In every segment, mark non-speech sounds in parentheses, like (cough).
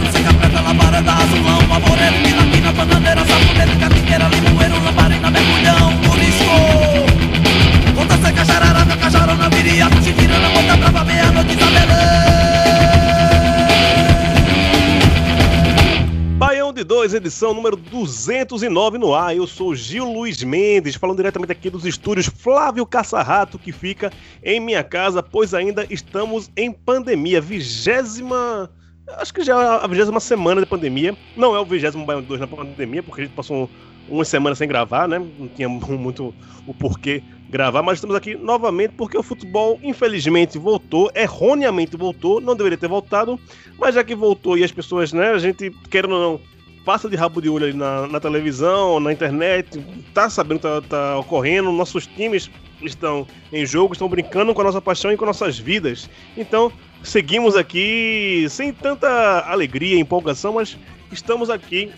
Preta, labareda, azulão, bananeira, catigueira, limoeiro, mergulhão, brava, meia-noite. Baião de 2, edição número 209 no ar. Eu sou Gil Luiz Mendes, falando diretamente aqui dos estúdios Flávio Caçarrato, que fica em minha casa, pois ainda estamos em pandemia. Vigésima. Acho que já é a vigésima semana de pandemia. Não é o vigésimo Baião de 2 na pandemia, porque a gente passou uma semana sem gravar, né? Não tinha (laughs) muito o porquê gravar, mas estamos aqui novamente porque o futebol, infelizmente, voltou, erroneamente voltou, não deveria ter voltado, mas já que voltou e as pessoas, né, a gente, querendo ou não, passa de rabo de olho ali na, na televisão, na internet, tá sabendo que tá, tá ocorrendo, nossos times estão em jogo, estão brincando com a nossa paixão e com nossas vidas. Então, seguimos aqui sem tanta alegria empolgação, mas estamos aqui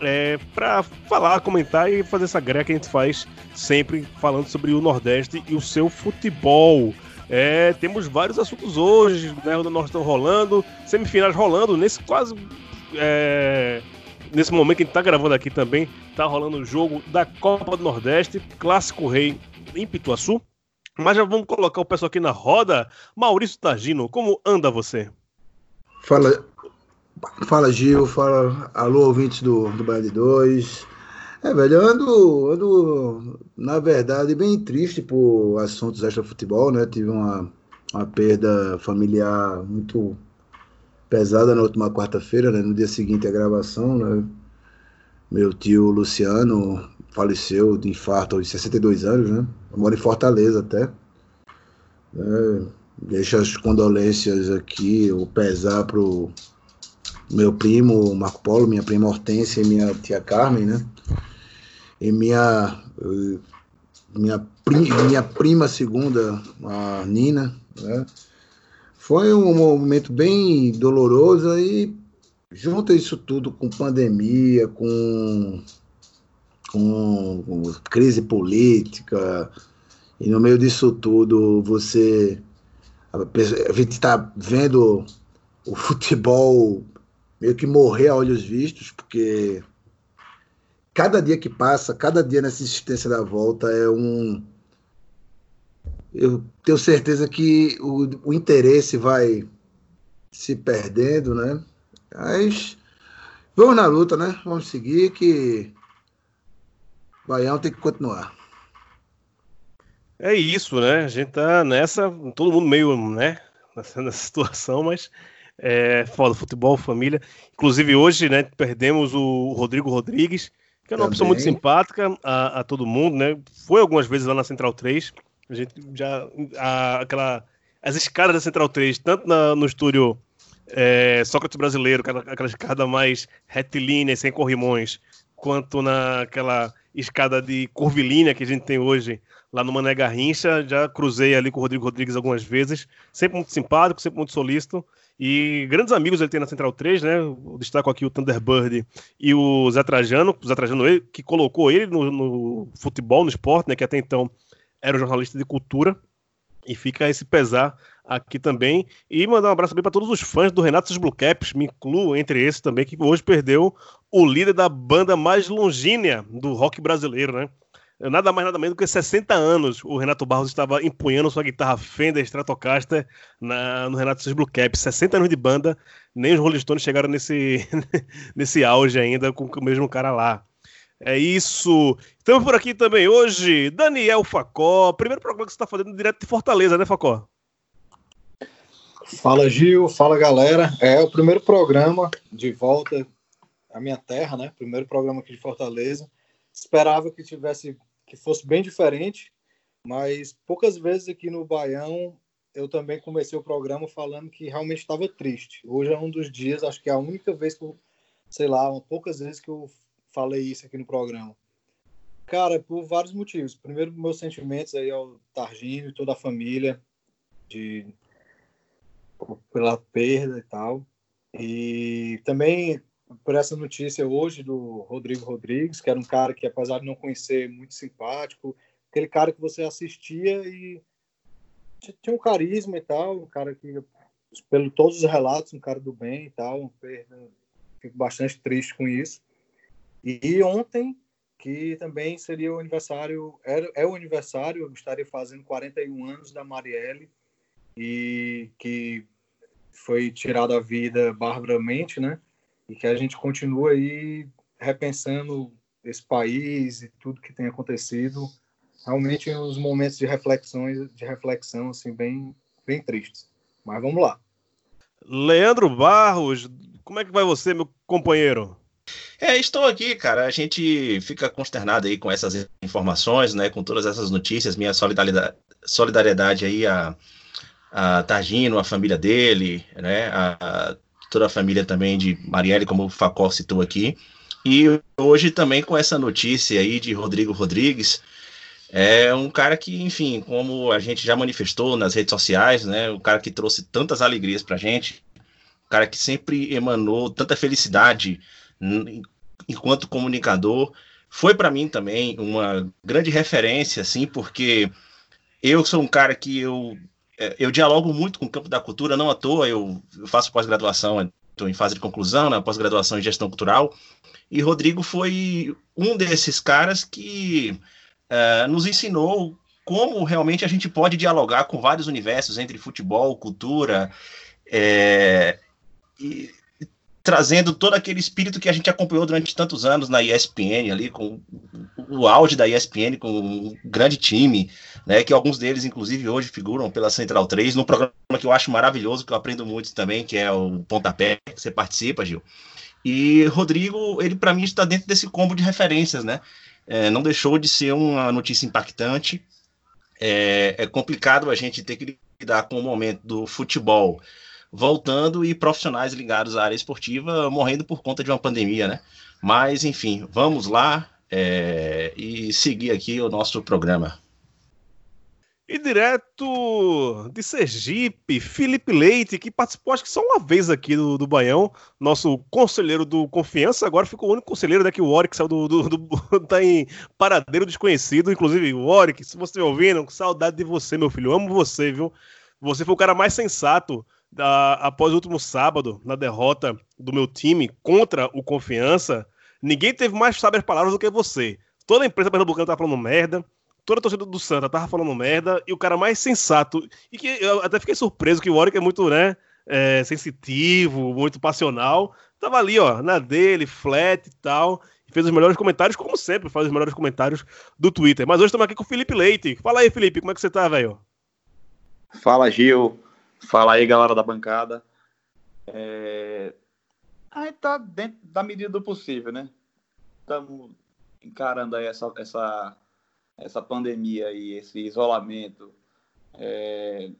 é, para falar, comentar e fazer essa greca que a gente faz sempre falando sobre o Nordeste e o seu futebol. É, temos vários assuntos hoje, né? O Norte estão rolando, semifinais rolando, nesse quase. é, nesse momento que a gente tá gravando aqui também, tá rolando o jogo da Copa do Nordeste, Clássico Rei em Pituaçu. Mas já vamos colocar o pessoal aqui na roda. Maurício Tagino, como anda você? Fala, fala Gil, fala alô ouvintes do, do Baile 2. É, velho, eu ando, ando, na verdade, bem triste por assuntos extra-futebol, né? Tive uma, uma perda familiar muito pesada na última quarta-feira, né? No dia seguinte à gravação, né? Meu tio Luciano faleceu de infarto aos 62 anos, né? Eu moro em Fortaleza até. É, deixo as condolências aqui, o pesar pro meu primo Marco Polo, minha prima Hortência e minha tia Carmen, né? E minha minha, pri- minha prima segunda, a Nina, né? Foi um momento bem doloroso e junta isso tudo com pandemia, com, com, crise política, e no meio disso tudo você a, a gente está vendo o futebol meio que morrer a olhos vistos, porque cada dia que passa, cada dia nessa insistência da volta é um. Eu tenho certeza que o, o interesse vai se perdendo, né? Mas vamos na luta, né? Vamos seguir que Baião tem que continuar. É isso, né? A gente tá nessa, todo mundo meio, né? Nessa, (laughs) nessa situação, mas é foda, futebol, família. Inclusive hoje, né, perdemos o Rodrigo Rodrigues, que é uma pessoa muito Também. simpática a, a todo mundo, né? Foi algumas vezes lá na Central 3. A gente já. a- aquela, as escadas da Central 3, tanto na- no estúdio é, Sócrates Brasileiro, aquela, aquela escada mais retilínea, sem corrimões, quanto naquela escada de curvilínea que a gente tem hoje lá no Mané Garrincha. Já cruzei ali com o Rodrigo Rodrigues algumas vezes. Sempre muito simpático, sempre muito solícito. E grandes amigos ele tem na Central 3, né? Eu destaco aqui o Thunderbird e o Zé Trajano, o Zé Trajano ele, que colocou ele no, no futebol, no esporte, né? Que até então era jornalista de cultura. E fica esse pesar aqui também. E mandar um abraço também para todos os fãs do Renato e os Blue Caps, me incluo entre esses também, que hoje perdeu o líder da banda mais longínea do rock brasileiro, né? Nada mais, nada menos do que 60 anos o Renato Barros estava empunhando sua guitarra Fender Stratocaster na, no Renato seus Blue Caps. 60 anos de banda, nem os Rolling Stones chegaram nesse, (laughs) nesse auge ainda com o mesmo cara lá. É isso. Estamos por aqui também hoje, Daniel Facó. Primeiro programa que você está fazendo direto de Fortaleza, né, Facó? Fala Gil, fala galera. É o primeiro programa de volta à minha terra, né? Primeiro programa aqui de Fortaleza. Esperava que tivesse que fosse bem diferente, mas poucas vezes aqui no Baião eu também comecei o programa falando que realmente estava triste. Hoje é um dos dias, acho que é a única vez que eu, sei lá, poucas vezes que eu falei isso aqui no programa. Cara, por vários motivos. Primeiro, meus sentimentos aí ao Targino e toda a família, de pela perda e tal. E também por essa notícia hoje do Rodrigo Rodrigues, que era um cara que, apesar de não conhecer, muito simpático, aquele cara que você assistia e tinha um carisma e tal, um cara que, pelo todos os relatos, um cara do bem e tal, fico bastante triste com isso. E ontem, que também seria o aniversário, é, é o aniversário, eu estaria fazendo 41 anos da Marielle, e que foi tirada a vida barbaramente, né? E que a gente continua aí repensando esse país e tudo que tem acontecido, realmente uns momentos de reflexões, de reflexão assim bem, bem tristes. Mas vamos lá. Leandro Barros, como é que vai você, meu companheiro? É, estou aqui, cara. A gente fica consternado aí com essas informações, né? Com todas essas notícias. Minha solidariedade, solidariedade aí a, a Targino, a família dele, né? A, a, toda a família também de Marielle, como o Facol citou aqui. E hoje também com essa notícia aí de Rodrigo Rodrigues, é um cara que, enfim, como a gente já manifestou nas redes sociais, né? O cara que trouxe tantas alegrias pra gente, o cara que sempre emanou tanta felicidade enquanto comunicador. Foi para mim também uma grande referência, assim, porque eu sou um cara que eu, é, eu dialogo muito com o campo da cultura, não à toa, eu, faço pós-graduação, estou em fase de conclusão, né, pós-graduação em gestão cultural, e Rodrigo foi um desses caras que uh, nos ensinou como realmente a gente pode dialogar com vários universos entre futebol, cultura, é, e, trazendo todo aquele espírito que a gente acompanhou durante tantos anos na ESPN, ali com o auge da ESPN, com um grande time, né, que alguns deles, inclusive, hoje figuram pela Central 3, num programa que eu acho maravilhoso, que eu aprendo muito também, que é o Pontapé, que você participa, Gil. E Rodrigo, ele para mim está dentro desse combo de referências, né? É, não deixou de ser uma notícia impactante. É, é complicado a gente ter que lidar com o momento do futebol voltando e profissionais ligados à área esportiva morrendo por conta de uma pandemia, né? Mas, enfim, vamos lá é, e seguir aqui o nosso programa. E direto de Sergipe, Felipe Leite, que participou acho que só uma vez aqui do, do Baião, nosso conselheiro do Confiança, agora ficou o único conselheiro, né, que o Warwick saiu do, do, do, (laughs) tá em paradeiro desconhecido, inclusive, Warwick, se você ouvindo, saudade de você, meu filho, amo você, viu? Você foi o cara mais sensato da, após o último sábado, na derrota do meu time contra o Confiança, ninguém teve mais saber palavras do que você. Toda a empresa pernambucana tá falando merda, toda a torcida do Santa tava falando merda, e o cara mais sensato, e que eu até fiquei surpreso que o Warwick é muito, né, é, sensitivo, muito passional, tava ali, ó, na dele, flat e tal, e fez os melhores comentários, como sempre, faz os melhores comentários do Twitter. Mas hoje estamos aqui com o Felipe Leite. Fala aí, Felipe, como é que você tá, velho? Fala, Gil. Fala aí, galera da bancada. É... A gente tá dentro da medida do possível, né? Estamos encarando aí essa, essa, essa pandemia e esse isolamento. É...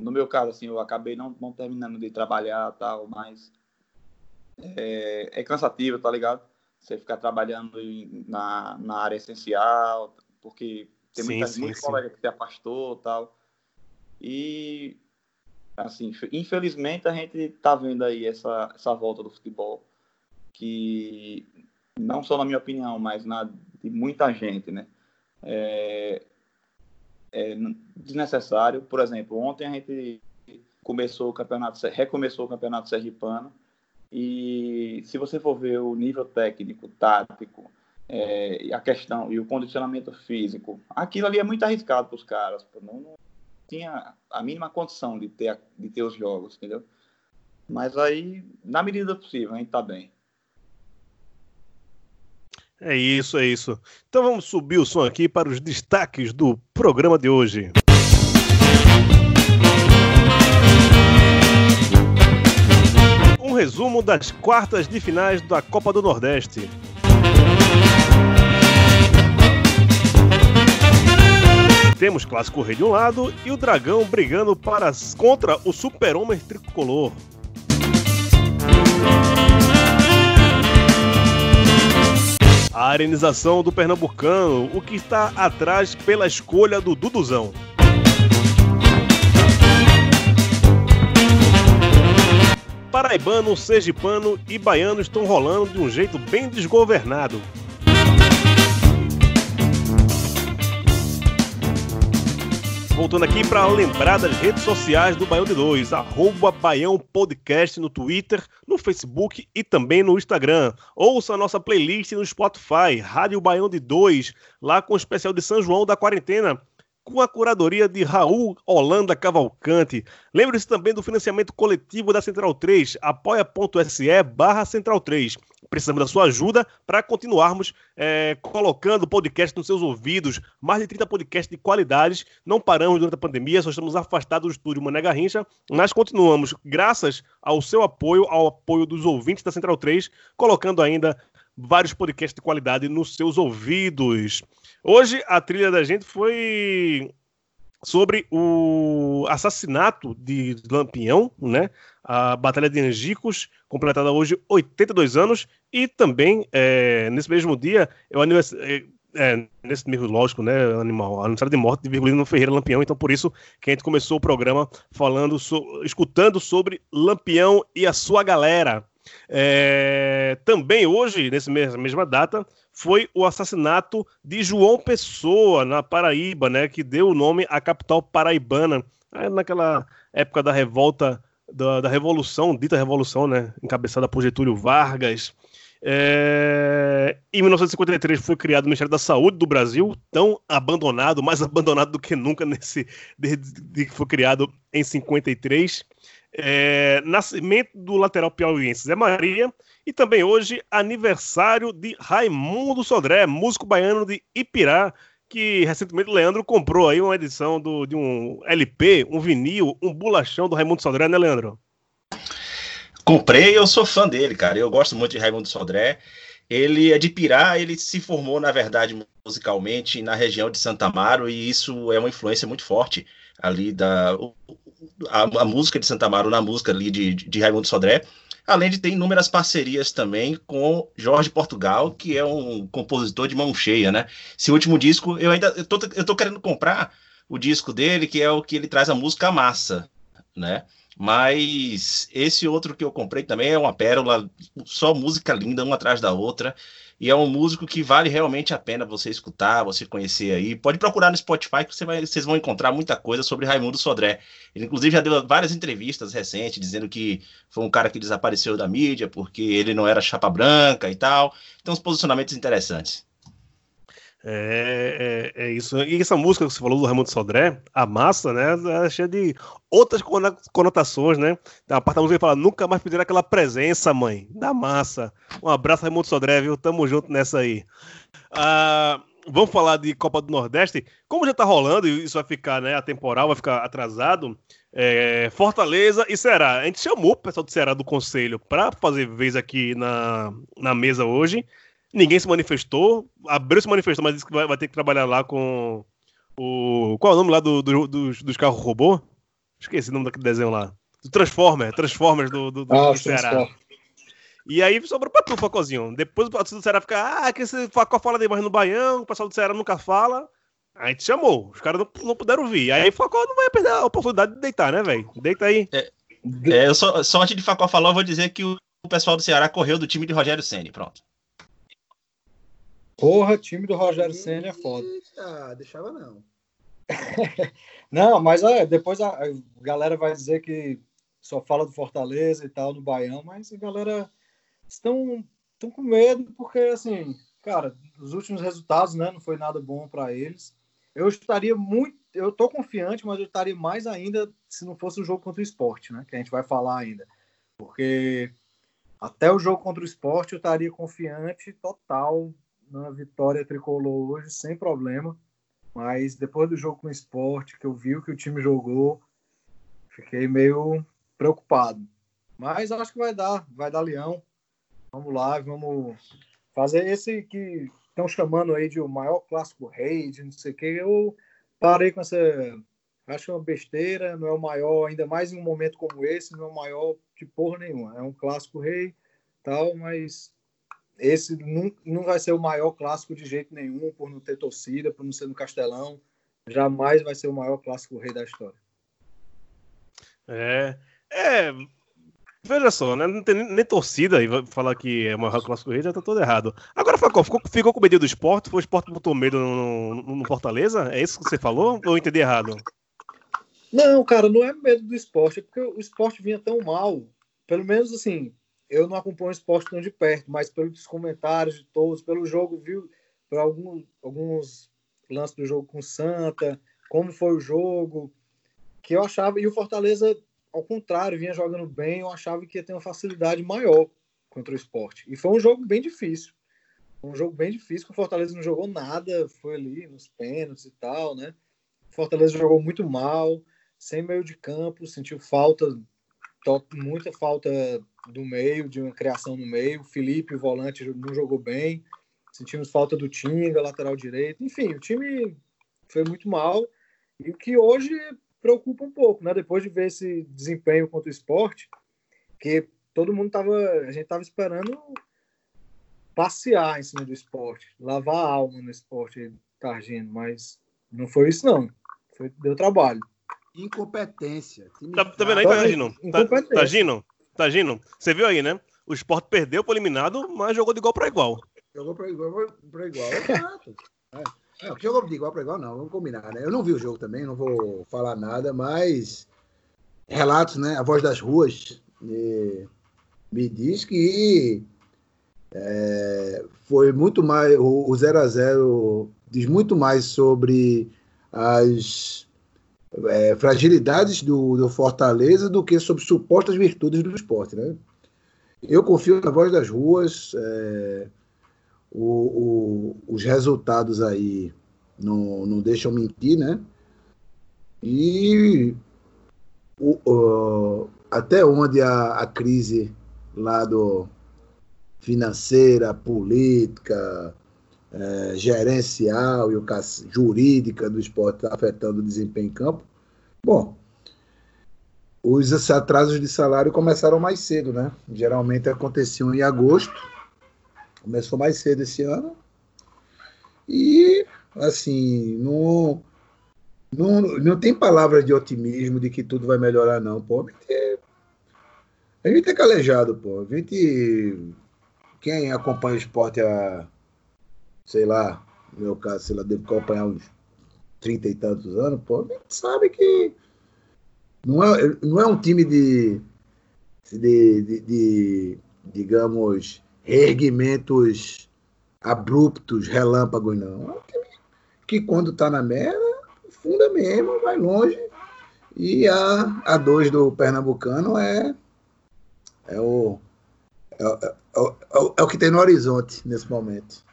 No meu caso, assim, eu acabei não, não terminando de trabalhar tal, mas é, é cansativo, tá ligado? Você ficar trabalhando na, na área essencial, porque tem sim, muita, sim, muitos colegas que se afastou tal. E, assim, infelizmente a gente está vendo aí essa, essa volta do futebol, que não só na minha opinião, mas na de muita gente, né? É, é desnecessário. Por exemplo, ontem a gente começou o campeonato, recomeçou o campeonato sergipano e se você for ver o nível técnico, tático, é, a questão e o condicionamento físico, aquilo ali é muito arriscado para os caras. Não, tinha a mínima condição de ter, de ter os jogos, entendeu? Mas aí, na medida possível, a gente tá bem. É isso, é isso. Então vamos subir o som aqui para os destaques do programa de hoje. Um resumo das quartas de finais da Copa do Nordeste. Temos Clássico Rei de um lado e o Dragão brigando para, contra o Super-Homem Tricolor. A arenização do Pernambucano, o que está atrás pela escolha do Duduzão. Paraibano, sergipano e baiano estão rolando de um jeito bem desgovernado. Voltando aqui para lembrar das redes sociais do Baião de Dois, arroba Baião Podcast no Twitter, no Facebook e também no Instagram. Ouça a nossa playlist no Spotify, Rádio Baião de Dois, lá com o especial de São João da quarentena, com a curadoria de Raul Holanda Cavalcante. Lembre-se também do financiamento coletivo da Central 3, apoia.se barra Central 3. Precisamos da sua ajuda para continuarmos é, colocando podcast nos seus ouvidos. Mais de 30 podcasts de qualidades. Não paramos durante a pandemia, só estamos afastados do estúdio Mané Garrincha, mas continuamos, graças ao seu apoio, ao apoio dos ouvintes da Central 3, colocando ainda vários podcasts de qualidade nos seus ouvidos. Hoje a trilha da gente foi sobre o assassinato de Lampião, né? A Batalha de Angicos, completada hoje 82 anos, e também é, nesse mesmo dia, eu é, é, nesse mesmo, lógico, né, animal, aniversário de morte de Virgulino Ferreira Lampião, então por isso que a gente começou o programa falando, so, escutando sobre Lampião e a sua galera. É, também hoje, nessa mesma data, foi o assassinato de João Pessoa, na Paraíba, né, que deu o nome à capital paraibana, naquela época da revolta, da, da Revolução, dita Revolução, né, encabeçada por Getúlio Vargas. É... Em 1953 foi criado o Ministério da Saúde do Brasil, tão abandonado, mais (laughs) abandonado do que nunca nesse desde que foi criado em 53 é, nascimento do lateral piauiense Zé Maria e também hoje aniversário de Raimundo Sodré, músico baiano de Ipirá, que recentemente o Leandro comprou aí uma edição do, de um LP, um vinil, um bolachão do Raimundo Sodré, né, Leandro? Comprei, eu sou fã dele, cara. Eu gosto muito de Raimundo Sodré. Ele é de Pirá, ele se formou, na verdade, musicalmente na região de Santa Amaro, e isso é uma influência muito forte ali da a, a, música de Santa Amaro na música ali de, de Raimundo Sodré, além de ter inúmeras parcerias também com Jorge Portugal, que é um compositor de mão cheia, né? Esse último disco, eu ainda eu tô, eu tô querendo comprar o disco dele, que é o que ele traz a música Massa, né? Mas esse outro que eu comprei também é uma pérola, só música linda, uma atrás da outra. E é um músico que vale realmente a pena você escutar, você conhecer aí. Pode procurar no Spotify que você vai, vocês vão encontrar muita coisa sobre Raimundo Sodré. Ele, inclusive, já deu várias entrevistas recentes dizendo que foi um cara que desapareceu da mídia porque ele não era chapa branca e tal. Então, uns posicionamentos interessantes. É, é, é, isso. E essa música que você falou do Raimundo Sodré, a massa, né? É cheia de outras conotações, né? A parte da música fala: nunca mais pedir aquela presença, mãe, da massa. Um abraço, Raimundo Sodré, viu? Tamo junto nessa aí. Ah, vamos falar de Copa do Nordeste. Como já tá rolando, e isso vai ficar, né? A temporal vai ficar atrasado. É, Fortaleza e Ceará. A gente chamou o pessoal do Ceará do Conselho para fazer vez aqui na, na mesa hoje. Ninguém se manifestou. Abreu se manifestou, mas disse que vai, vai, ter que trabalhar lá com o. Qual é o nome lá do, do, dos, dos carros robô? Esqueci o nome daquele desenho lá. Do Transformer, Transformers do, do, ah, do Ceará. E aí sobrou pra tu, Facozinho. Depois o pessoal do Ceará fica, ah, que esse Facó fala demais no Baião, o pessoal do Ceará nunca fala. A gente chamou, os caras não, não puderam vir. Aí o Facó não vai perder a oportunidade de deitar, né, velho? Deita aí. É, é, eu só, só antes de Facó falar, eu vou dizer que o, o pessoal do Ceará correu do time de Rogério Senni, pronto. Porra, time do Rogério Senna é foda. Ah, deixava não. (laughs) não, mas é, depois a, a, galera vai dizer que só fala do Fortaleza e tal, do Baião, mas a galera estão, estão com medo porque, assim, cara, os últimos resultados, né, não foi nada bom para eles. Eu estaria muito, eu tô confiante, mas eu estaria mais ainda se não fosse o jogo contra o esporte, né, que a gente vai falar ainda. Porque até o jogo contra o esporte eu estaria confiante total na vitória tricolor hoje, sem problema. Mas depois do jogo com o esporte, que eu vi o que o time jogou, fiquei meio preocupado. Mas acho que vai dar, vai dar leão. Vamos lá, vamos fazer esse que estão chamando aí de o maior clássico rei, de não sei o que. Eu parei com essa. Acho uma besteira, não é o maior, ainda mais em um momento como esse, não é o maior de porra nenhuma. É um clássico rei, tal, mas esse não, não vai ser o maior clássico de jeito nenhum, por não ter torcida, por não ser no Castelão. Jamais vai ser o maior clássico rei da história. É. É. Veja só, né? Não tem nem, nem torcida e vai falar que é o maior clássico rei, já tá todo errado. Agora, Facó, ficou, ficou com medo do esporte? Foi o esporte que botou medo no, no, no Fortaleza? É isso que você falou? Ou eu entendi errado? Não, cara, não é medo do esporte, é porque o esporte vinha tão mal. Pelo menos assim, eu não acompanho o esporte tão de perto, mas pelos comentários de todos, pelo jogo, viu, por alguns, alguns lances do jogo com o Santa, como foi o jogo, que eu achava, e o Fortaleza, ao contrário, vinha jogando bem, eu achava que ia ter uma facilidade maior contra o esporte. E foi um jogo bem difícil. Um jogo bem difícil, que o Fortaleza não jogou nada, foi ali nos pênaltis e tal, né? O Fortaleza jogou muito mal, sem meio de campo, sentiu falta, muita falta do meio, de uma criação no meio. Felipe, o volante, não jogou bem. Sentimos falta do Tinga, lateral direito. Enfim, o time foi muito mal. E o que hoje preocupa um pouco, né? Depois de ver esse desempenho contra o esporte, que todo mundo tava. A gente tava esperando passear em cima do esporte, lavar a alma no esporte Targino, mas não foi isso não. Foi, deu trabalho. Incompetência. Tá, tá vendo aí, Targino? Tá, Targino, Targino, você viu aí, né? O Sport perdeu pro eliminado, mas jogou de igual para igual. Jogou para igual para igual, exato. É. Não, jogou de igual para igual, não, vamos combinar, né? Eu não vi o jogo também, não vou falar nada, mas relatos, né? A voz das ruas me, me diz que é, foi muito mais. O 0 a 0 diz muito mais sobre as é, fragilidades do, do, Fortaleza do que sobre supostas virtudes do esporte, né? Eu confio na voz das ruas. É, o, o, os resultados aí não, não deixam mentir, né? E o, até onde a, a crise lá do financeira, política, é, gerencial e o jurídica do esporte está afetando o desempenho em campo. Bom, os atrasos de salário começaram mais cedo, né? Geralmente aconteciam em agosto, começou mais cedo esse ano. E, assim, não, não, não tem palavras de otimismo de que tudo vai melhorar, não. Pô, gente, a gente é calejado, pô. A gente, quem acompanha o esporte há, sei lá, no meu caso, sei lá, deve acompanhar uns trinta e tantos anos, pô, a gente sabe que não é, não é um time de, de, de, de digamos, reerguimentos abruptos, relâmpagos, não. É um time que quando está na merda, funda mesmo, vai longe. E a, a dois do Pernambucano é, é, o, é, é, é, é o que tem no horizonte nesse momento.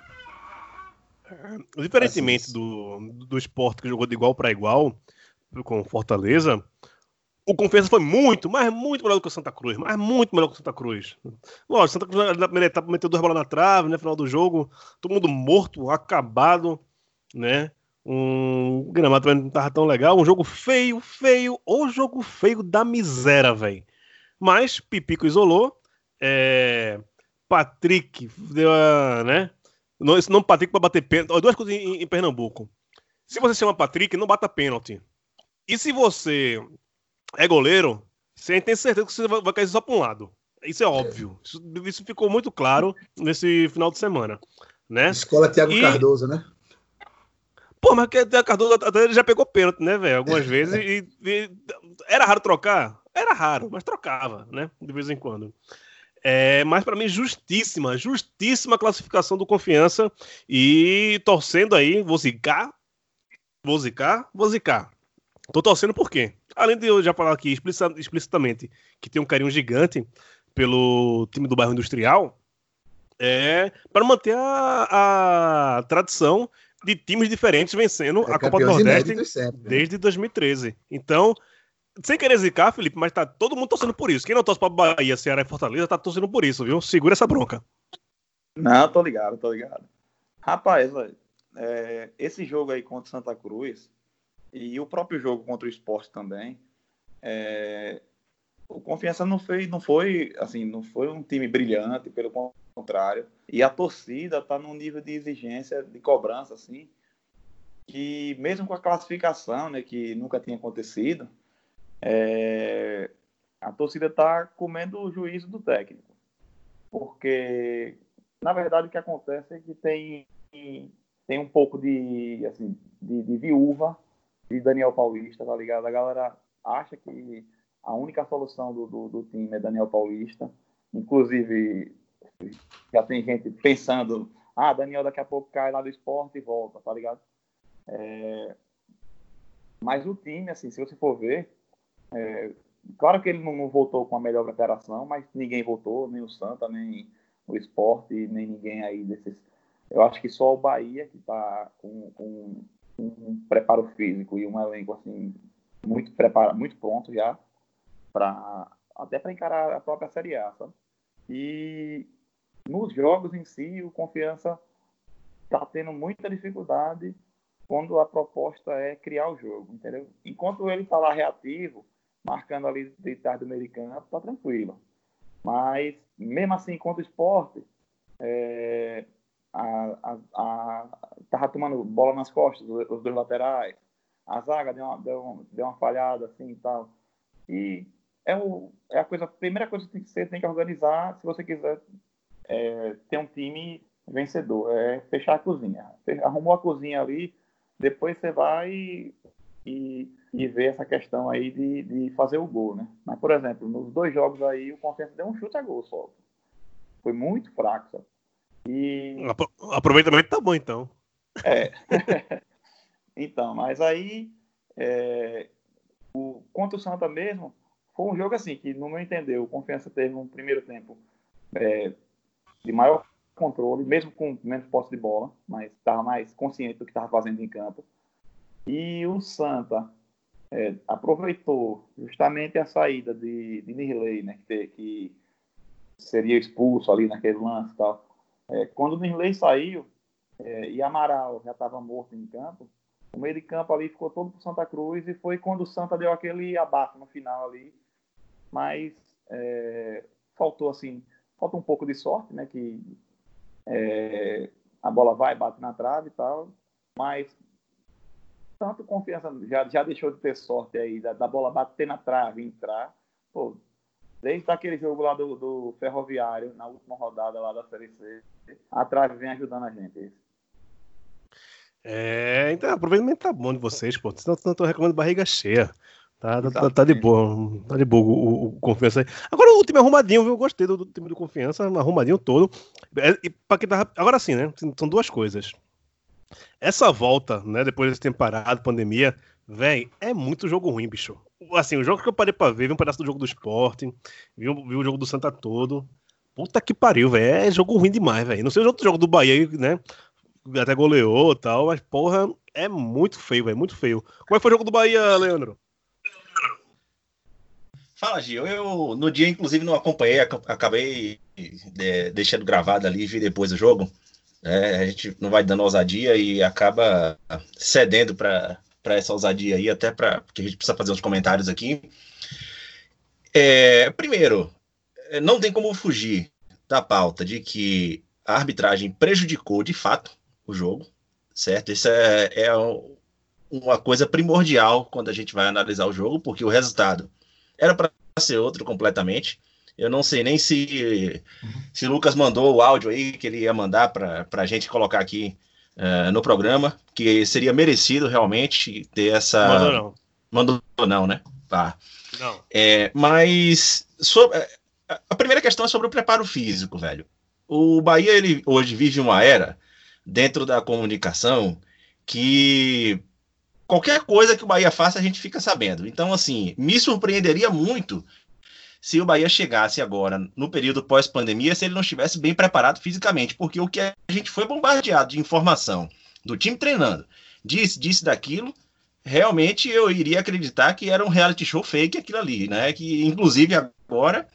Diferentemente assim, do, do esporte que jogou de igual para igual com Fortaleza, o Confiança foi muito, mas muito melhor do que o Santa Cruz, mas muito melhor que o Santa Cruz. Lógico, Santa Cruz na primeira etapa meteu duas bolas na trave, né? Final do jogo, todo mundo morto, acabado, né? Um gramado também não tava tão legal, um jogo feio, feio, ou jogo feio da miséria, velho. Mas Pipico isolou, é... Patrick deu a, né? Esse nome Patrick para bater pênalti. Duas coisas em, em Pernambuco. Se você chama Patrick, não bata pênalti. E se você é goleiro, você tem certeza que você vai cair só para um lado. Isso é óbvio. Isso, isso, ficou muito claro nesse final de semana. Né? Escola Thiago e... Cardoso, né? Pô, mas o Cardoso até ele já pegou pênalti, né, velho? Algumas vezes. E, e, era raro trocar? Era raro, mas trocava, né? De vez em quando. É, mas para mim, justíssima, justíssima classificação do Confiança. E torcendo aí, vou zicar, vou zicar, vou zicar. Tô torcendo por quê? Além de eu já falar aqui explicitamente que tem um carinho gigante pelo time do bairro industrial, é para manter a, a, tradição de times diferentes vencendo é a Copa do Nordeste né? desde 2013. Então, sem querer zicar, Felipe, mas tá todo mundo torcendo por isso. Quem não torce pra Bahia, Ceará e Fortaleza tá torcendo por isso, viu? Segura essa bronca. Não, tô ligado, tô ligado. Rapaz, é, esse jogo aí contra Santa Cruz, e o próprio jogo contra o esporte também, é, o Confiança não foi, não foi assim, não foi um time brilhante, pelo contrário. E a torcida está num nível de exigência, de cobrança, assim, que mesmo com a classificação, né, que nunca tinha acontecido, é, a torcida está comendo o juízo do técnico. Porque, na verdade, o que acontece é que tem, tem um pouco de, assim, de, de viúva de Daniel Paulista, tá ligado? A galera acha que a única solução do, do, do, time é Daniel Paulista. Inclusive, já tem gente pensando, ah, Daniel daqui a pouco cai lá do esporte e volta, tá ligado? É... Mas o time, assim, se você for ver, é... claro que ele não, voltou com a melhor preparação, mas ninguém voltou, nem o Santa, nem o esporte, nem ninguém aí desses. Eu acho que só o Bahia que está com, com um preparo físico e um elenco assim muito preparado, muito pronto já para até para encarar a própria Série A, sabe? E nos jogos em si, o Confiança está tendo muita dificuldade quando a proposta é criar o jogo, entendeu? Enquanto ele está lá reativo, marcando ali de meio de campo, tá tranquilo. Mas, mesmo assim, contra o esporte, é, a, a, a, tava tomando bola nas costas, os dois laterais, a zaga deu uma, deu, deu uma falhada assim e tal. E é, o, é a coisa, a primeira coisa que você tem que organizar se você quiser é, ter um time vencedor, é fechar a cozinha. Arrumou a cozinha ali, depois você vai e, e, e vê essa questão aí de, de fazer o gol, né? Mas, por exemplo, nos dois jogos aí, o Confiança deu um chute a gol só. Foi muito fraco, sabe? E... Aproveitamento tá bom, então. É. (laughs) então, mas aí, é, o, contra o Santa mesmo, foi um jogo assim, que no meu entender, o Confiança teve um primeiro tempo é, de maior controle, mesmo com menos posse de bola, mas estava mais consciente do que estava fazendo em campo. E o Santa é, aproveitou justamente a saída de, de Nirley, né, que, que, seria expulso ali naquele lance e tal. É, quando Nirley saiu é, e Amaral já estava morto em campo, o meio de campo ali ficou todo para Santa Cruz e foi quando o Santa deu aquele abafo no final ali mas é, faltou assim, falta um pouco de sorte, né? Que é, a bola vai, bate na trave e tal, mas tanto confiança já, já deixou de ter sorte aí da, da bola bater na trave e entrar. Pô, desde aquele jogo lá do, do, Ferroviário, na última rodada lá da Série C, a trave vem ajudando a gente. É, então, o aproveitamento tá bom de vocês, pô. Senão eu tô reclamando barriga cheia. Tá, tá, tá, de boa, tá de boa o, o, Confiança aí. Agora o time é arrumadinho, viu? Eu gostei do, do time do Confiança, arrumadinho todo. É, e pra quem tá, agora sim, né? São duas coisas. Essa volta, né, depois desse tempo parado, pandemia, velho, é muito jogo ruim, bicho. Assim, o jogo que eu parei pra ver, vi um pedaço do jogo do esporte, vi, vi o jogo do Santa todo. Puta que pariu, velho. É jogo ruim demais, velho. Não sei os outros jogos do Bahia, né? Até goleou e tal, mas porra, é muito feio, velho. Muito feio. Como é que foi o jogo do Bahia, Leandro? Fala, Gil. Eu, no dia, inclusive, não acompanhei, acabei é, deixando gravado ali vi depois o jogo. É, a gente não vai dando ousadia e acaba cedendo para essa ousadia aí, até para porque a gente precisa fazer uns comentários aqui. É, primeiro, é, não tem como fugir da pauta de que a arbitragem prejudicou de fato o jogo, certo? Isso é, é uma coisa primordial quando a gente vai analisar o jogo, porque o resultado era para ser outro completamente. Eu não sei nem se, se Lucas mandou o áudio aí que ele ia mandar para a gente colocar aqui uh, no programa, que seria merecido realmente ter essa. Mandou não. Mandou não, né? Tá. Não. É, mas sobre, é, a primeira questão é sobre o preparo físico, velho. O Bahia ele hoje vive uma era dentro da comunicação que qualquer coisa que o Bahia faça, a gente fica sabendo. Então, assim, me surpreenderia muito se o Bahia chegasse agora, no período pós-pandemia, se ele não estivesse bem preparado fisicamente, porque o que a gente foi bombardeado de informação do time treinando, disse, disse daquilo, realmente eu iria acreditar que era um reality show fake aquilo ali, né? Que inclusive agora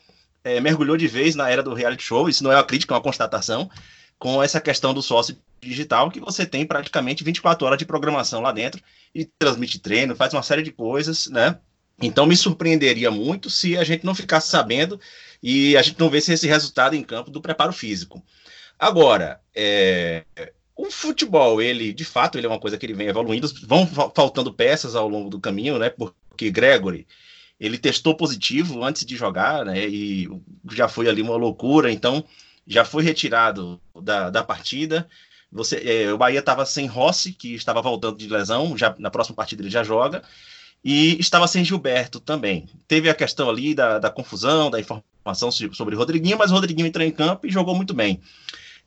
é, mergulhou de vez na era do reality show, isso não é uma crítica, é uma constatação, com essa questão do sócio digital, que você tem praticamente 24 horas de programação lá dentro e transmite treino, faz uma série de coisas, né? Então me surpreenderia muito se a gente não ficasse sabendo e a gente não visse esse resultado em campo do preparo físico. Agora, é, o futebol, ele, de fato, ele é uma coisa que ele vem evoluindo, vão faltando peças ao longo do caminho, né? Porque Gregory, ele testou positivo antes de jogar, né? E já foi ali uma loucura, então já foi retirado da, da partida. Você, é, o Bahia estava sem Rossi, que estava voltando de lesão, já na próxima partida ele já joga, e estava sem Gilberto também. Teve a questão ali da, da confusão, da informação sobre Rodriguinho, mas o Rodriguinho entrou em campo e jogou muito bem.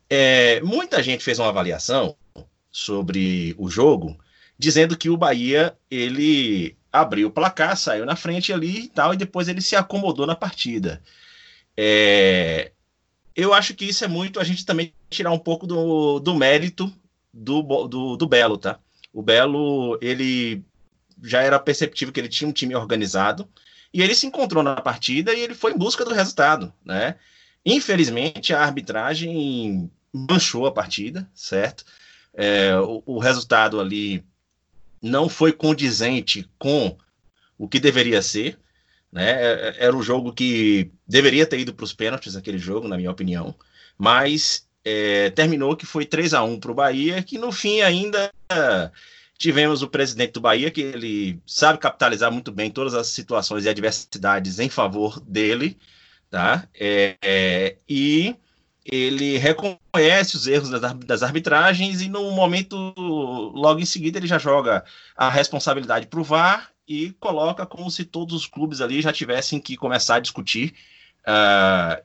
É, muita gente fez uma avaliação sobre o jogo, dizendo que o Bahia ele abriu o placar, saiu na frente ali e tal, e depois ele se acomodou na partida. É, eu acho que isso é muito a gente também tirar um pouco do, do mérito do, do, do Belo, tá? O Belo, ele já era perceptível que ele tinha um time organizado, e ele se encontrou na partida e ele foi em busca do resultado, né? Infelizmente, a arbitragem manchou a partida, certo? É, o, o, resultado ali não foi condizente com o que deveria ser, né? É, é, era um jogo que deveria ter ido para os pênaltis, aquele jogo, na minha opinião, mas é, terminou que foi 3 a 1 para o Bahia, que no fim ainda tivemos o presidente do Bahia, que ele sabe capitalizar muito bem todas as situações e adversidades em favor dele, tá? É, é, e ele reconhece os erros das arbitragens e no momento logo em seguida ele já joga a responsabilidade para o VAR e coloca como se todos os clubes ali já tivessem que começar a discutir uh,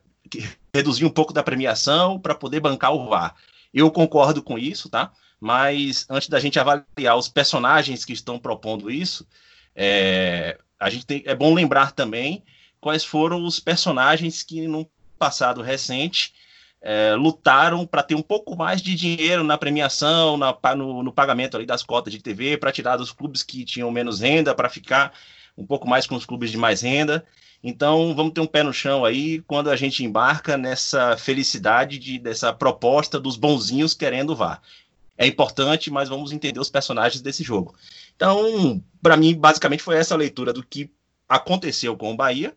reduzir um pouco da premiação para poder bancar o VAR. Eu concordo com isso, tá? Mas antes da gente avaliar os personagens que estão propondo isso, é, a gente tem, é bom lembrar também quais foram os personagens que no passado recente é, lutaram para ter um pouco mais de dinheiro na premiação, na, no, no, pagamento ali das cotas de TV, para tirar dos clubes que tinham menos renda, para ficar um pouco mais com os clubes de mais renda. Então, vamos ter um pé no chão aí quando a gente embarca nessa felicidade de, dessa proposta dos bonzinhos querendo vá. É importante, mas vamos entender os personagens desse jogo. Então, para mim, basicamente foi essa a leitura do que aconteceu com o Bahia.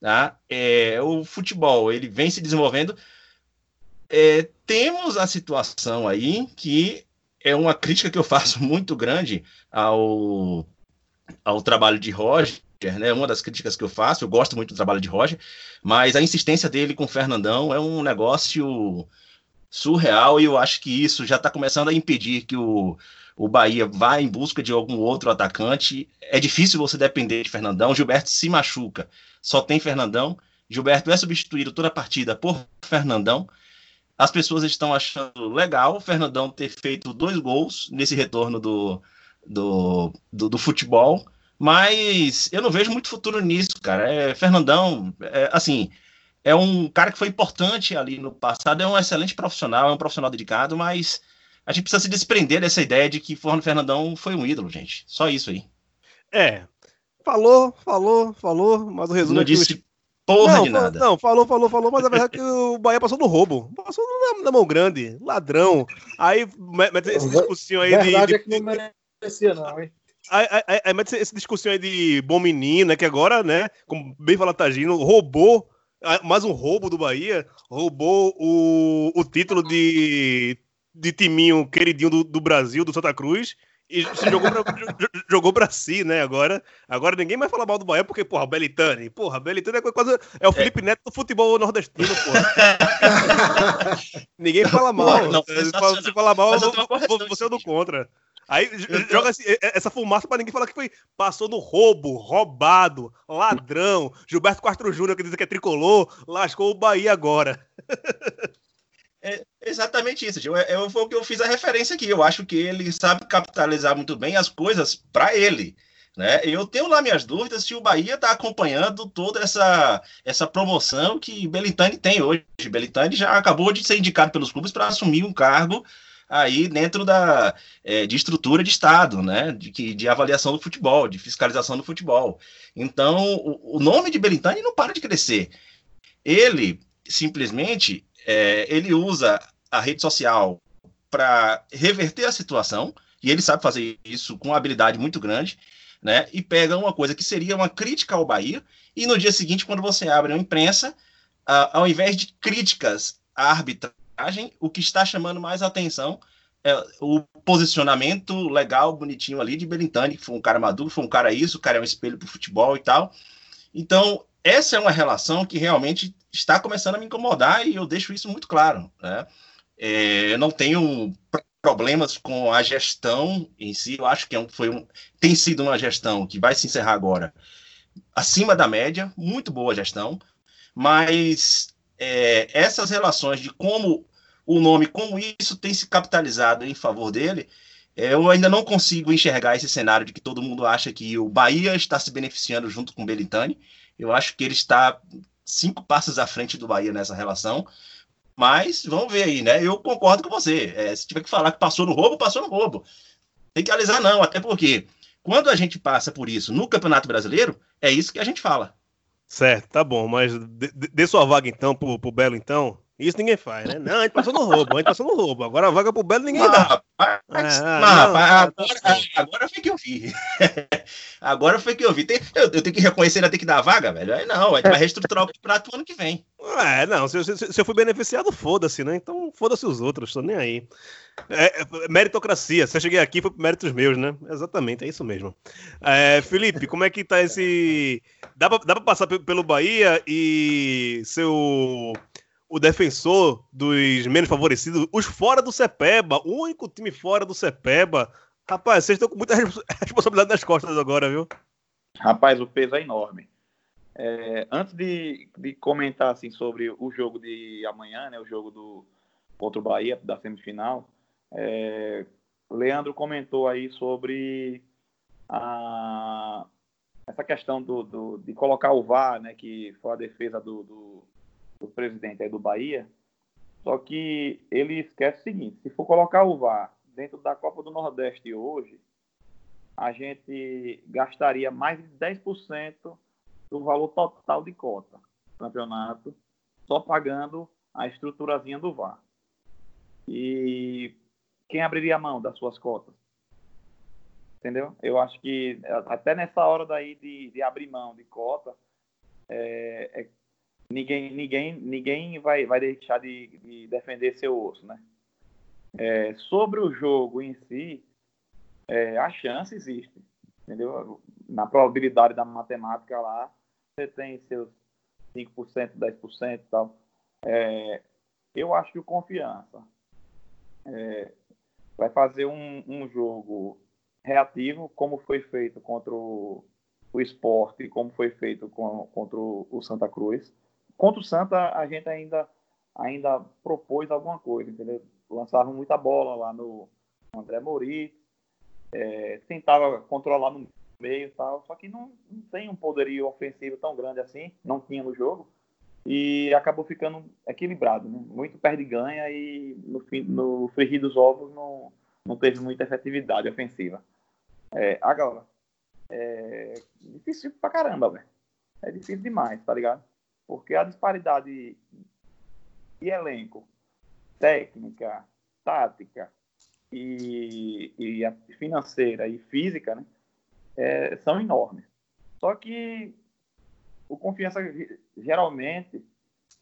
Tá? É, o futebol ele vem se desenvolvendo é, temos a situação aí que é uma crítica que eu faço (laughs) muito grande ao, ao trabalho de Roger, né? Uma das críticas que eu faço, eu gosto muito do trabalho de Roger, mas a insistência dele com o Fernandão é um negócio surreal e eu acho que isso já está começando a impedir que o, o Bahia vá em busca de algum outro atacante. É difícil você depender de Fernandão. Gilberto se machuca, só tem Fernandão. Gilberto é substituído toda a partida por Fernandão. As pessoas estão achando legal o Fernandão ter feito dois gols nesse retorno do, do, do, do futebol, mas eu não vejo muito futuro nisso, cara. É, Fernandão, é, assim, é um cara que foi importante ali no passado, é um excelente profissional, é um profissional dedicado, mas a gente precisa se desprender dessa ideia de que Forno Fernandão foi um ídolo, gente. Só isso aí. É. Falou, falou, falou, mas o resumo não é disse porra não, de nada. Não, falou, falou, falou, mas a verdade é que o Bahia passou no roubo. Passou na, na mão grande, ladrão. Aí mete esse discursinho aí verdade de. é que não merecia, não, hein? Aí, aí, aí mete esse discursinho aí de bom menino, né? Que agora, né, como bem fala Tagino, roubou mais um roubo do Bahia, roubou o, o título de, de timinho queridinho do, do Brasil, do Santa Cruz, e se jogou pra, jogou pra si, né? Agora, agora ninguém mais fala mal do Bahia, porque, porra, Belitani, porra, Belitani é quase. É o Felipe Neto do futebol nordestino, porra. (laughs) ninguém fala mal. Não, se fala, se fala mal, você é do contra. Aí joga essa fumaça pra ninguém falar que foi. Passou no roubo, roubado, ladrão. Gilberto Castro Júnior, que diz que é tricolor, lascou o Bahia agora. (laughs) É exatamente isso, Gil. É, é, foi o que eu fiz a referência aqui. Eu acho que ele sabe capitalizar muito bem as coisas para ele. Né? Eu tenho lá minhas dúvidas se o Bahia está acompanhando toda essa, essa promoção que Belintani tem hoje. Belintani já acabou de ser indicado pelos clubes para assumir um cargo aí dentro da, é, de estrutura de Estado, né? de, que- de avaliação do futebol, de fiscalização do futebol. Então, o, o nome de Belintani não para de crescer. Ele simplesmente é, ele usa a rede social para reverter a situação, e ele sabe fazer isso com uma habilidade muito grande, né? E pega uma coisa que seria uma crítica ao Bahia, e no dia seguinte, quando você abre a imprensa, ao invés de críticas à arbitragem, o que está chamando mais atenção é o posicionamento legal, bonitinho ali de Belintani, que foi um cara maduro, foi um cara isso, o cara é um espelho para o futebol e tal. Então, essa é uma relação que realmente está começando a me incomodar e eu deixo isso muito claro. Né? É, eu não tenho problemas com a gestão em si, eu acho que é um, foi um, tem sido uma gestão que vai se encerrar agora acima da média, muito boa gestão, mas é, essas relações de como o nome, como isso tem se capitalizado em favor dele, é, eu ainda não consigo enxergar esse cenário de que todo mundo acha que o Bahia está se beneficiando junto com o Belintani. Eu acho que ele está cinco passos à frente do Bahia nessa relação. Mas vamos ver aí, né? Eu concordo com você. É, se tiver que falar que passou no roubo, passou no roubo. Tem que alisar, não, até porque quando a gente passa por isso no Campeonato Brasileiro, é isso que a gente fala. Certo, tá bom, mas dê sua vaga então pro, pro Belo, então. Isso ninguém faz, né? Não, a gente passou no roubo, a gente passou no roubo. Agora a vaga pro Belo ninguém dá. Rapaz, ah, rapaz, agora, agora foi que eu vi. (laughs) agora foi que eu vi. Tem, eu, eu, tenho que reconhecer, ainda tem que dar a vaga, velho. Aí não, a gente vai reestruturar o campeonato ano que vem. É, não, se, se, se eu fui beneficiado, foda-se, né? Então foda-se os outros, tô nem aí. É, é, meritocracia, se eu cheguei aqui foi por méritos meus, né? Exatamente, é isso mesmo. É, Felipe, como é que tá esse. Dá pra, dá pra passar pelo Bahia e seu o defensor dos menos favorecidos, os fora do Cepeba, o único time fora do Cepeba. Rapaz, vocês estão com muita (laughs) responsabilidade nas costas agora, viu? Rapaz, o peso é enorme. É, antes de, de comentar assim, sobre o jogo de amanhã, né, o jogo do contra o Bahia, da semifinal, é, Leandro comentou aí sobre a, essa questão do, do, de colocar o VAR, né, que foi a defesa do, do do presidente aí do Bahia, só que ele esquece o seguinte: se for colocar o VAR dentro da Copa do Nordeste hoje, a gente gastaria mais de 10% do valor total de cota do campeonato, só pagando a estruturazinha do VAR. E quem abriria a mão das suas cotas? Entendeu? Eu acho que até nessa hora daí de, de abrir mão de cota, é, é ninguém, ninguém, ninguém vai, vai deixar de, de defender seu osso, né? É, sobre o jogo em si, é, a chance existe, entendeu? Na probabilidade da matemática lá, você tem seus 5%, 10% e tal. É, eu acho que o Confiança é, vai fazer um, um, jogo reativo, como foi feito contra o, o Esporte, como foi feito com, contra o, o Santa Cruz Contra o Santa, a gente ainda, ainda propôs alguma coisa, entendeu? Lançavam muita bola lá no André Mori, é, tentava controlar no meio e tal, só que não, não tem um poderio ofensivo tão grande assim, não tinha no jogo, e acabou ficando equilibrado, né? muito perde-ganha e no, no frigir dos ovos não, não teve muita efetividade ofensiva. É, agora, é difícil pra caramba, velho. É difícil demais, tá ligado? Porque a disparidade de elenco, técnica, tática e, e financeira e física né, é, são enormes. Só que o Confiança geralmente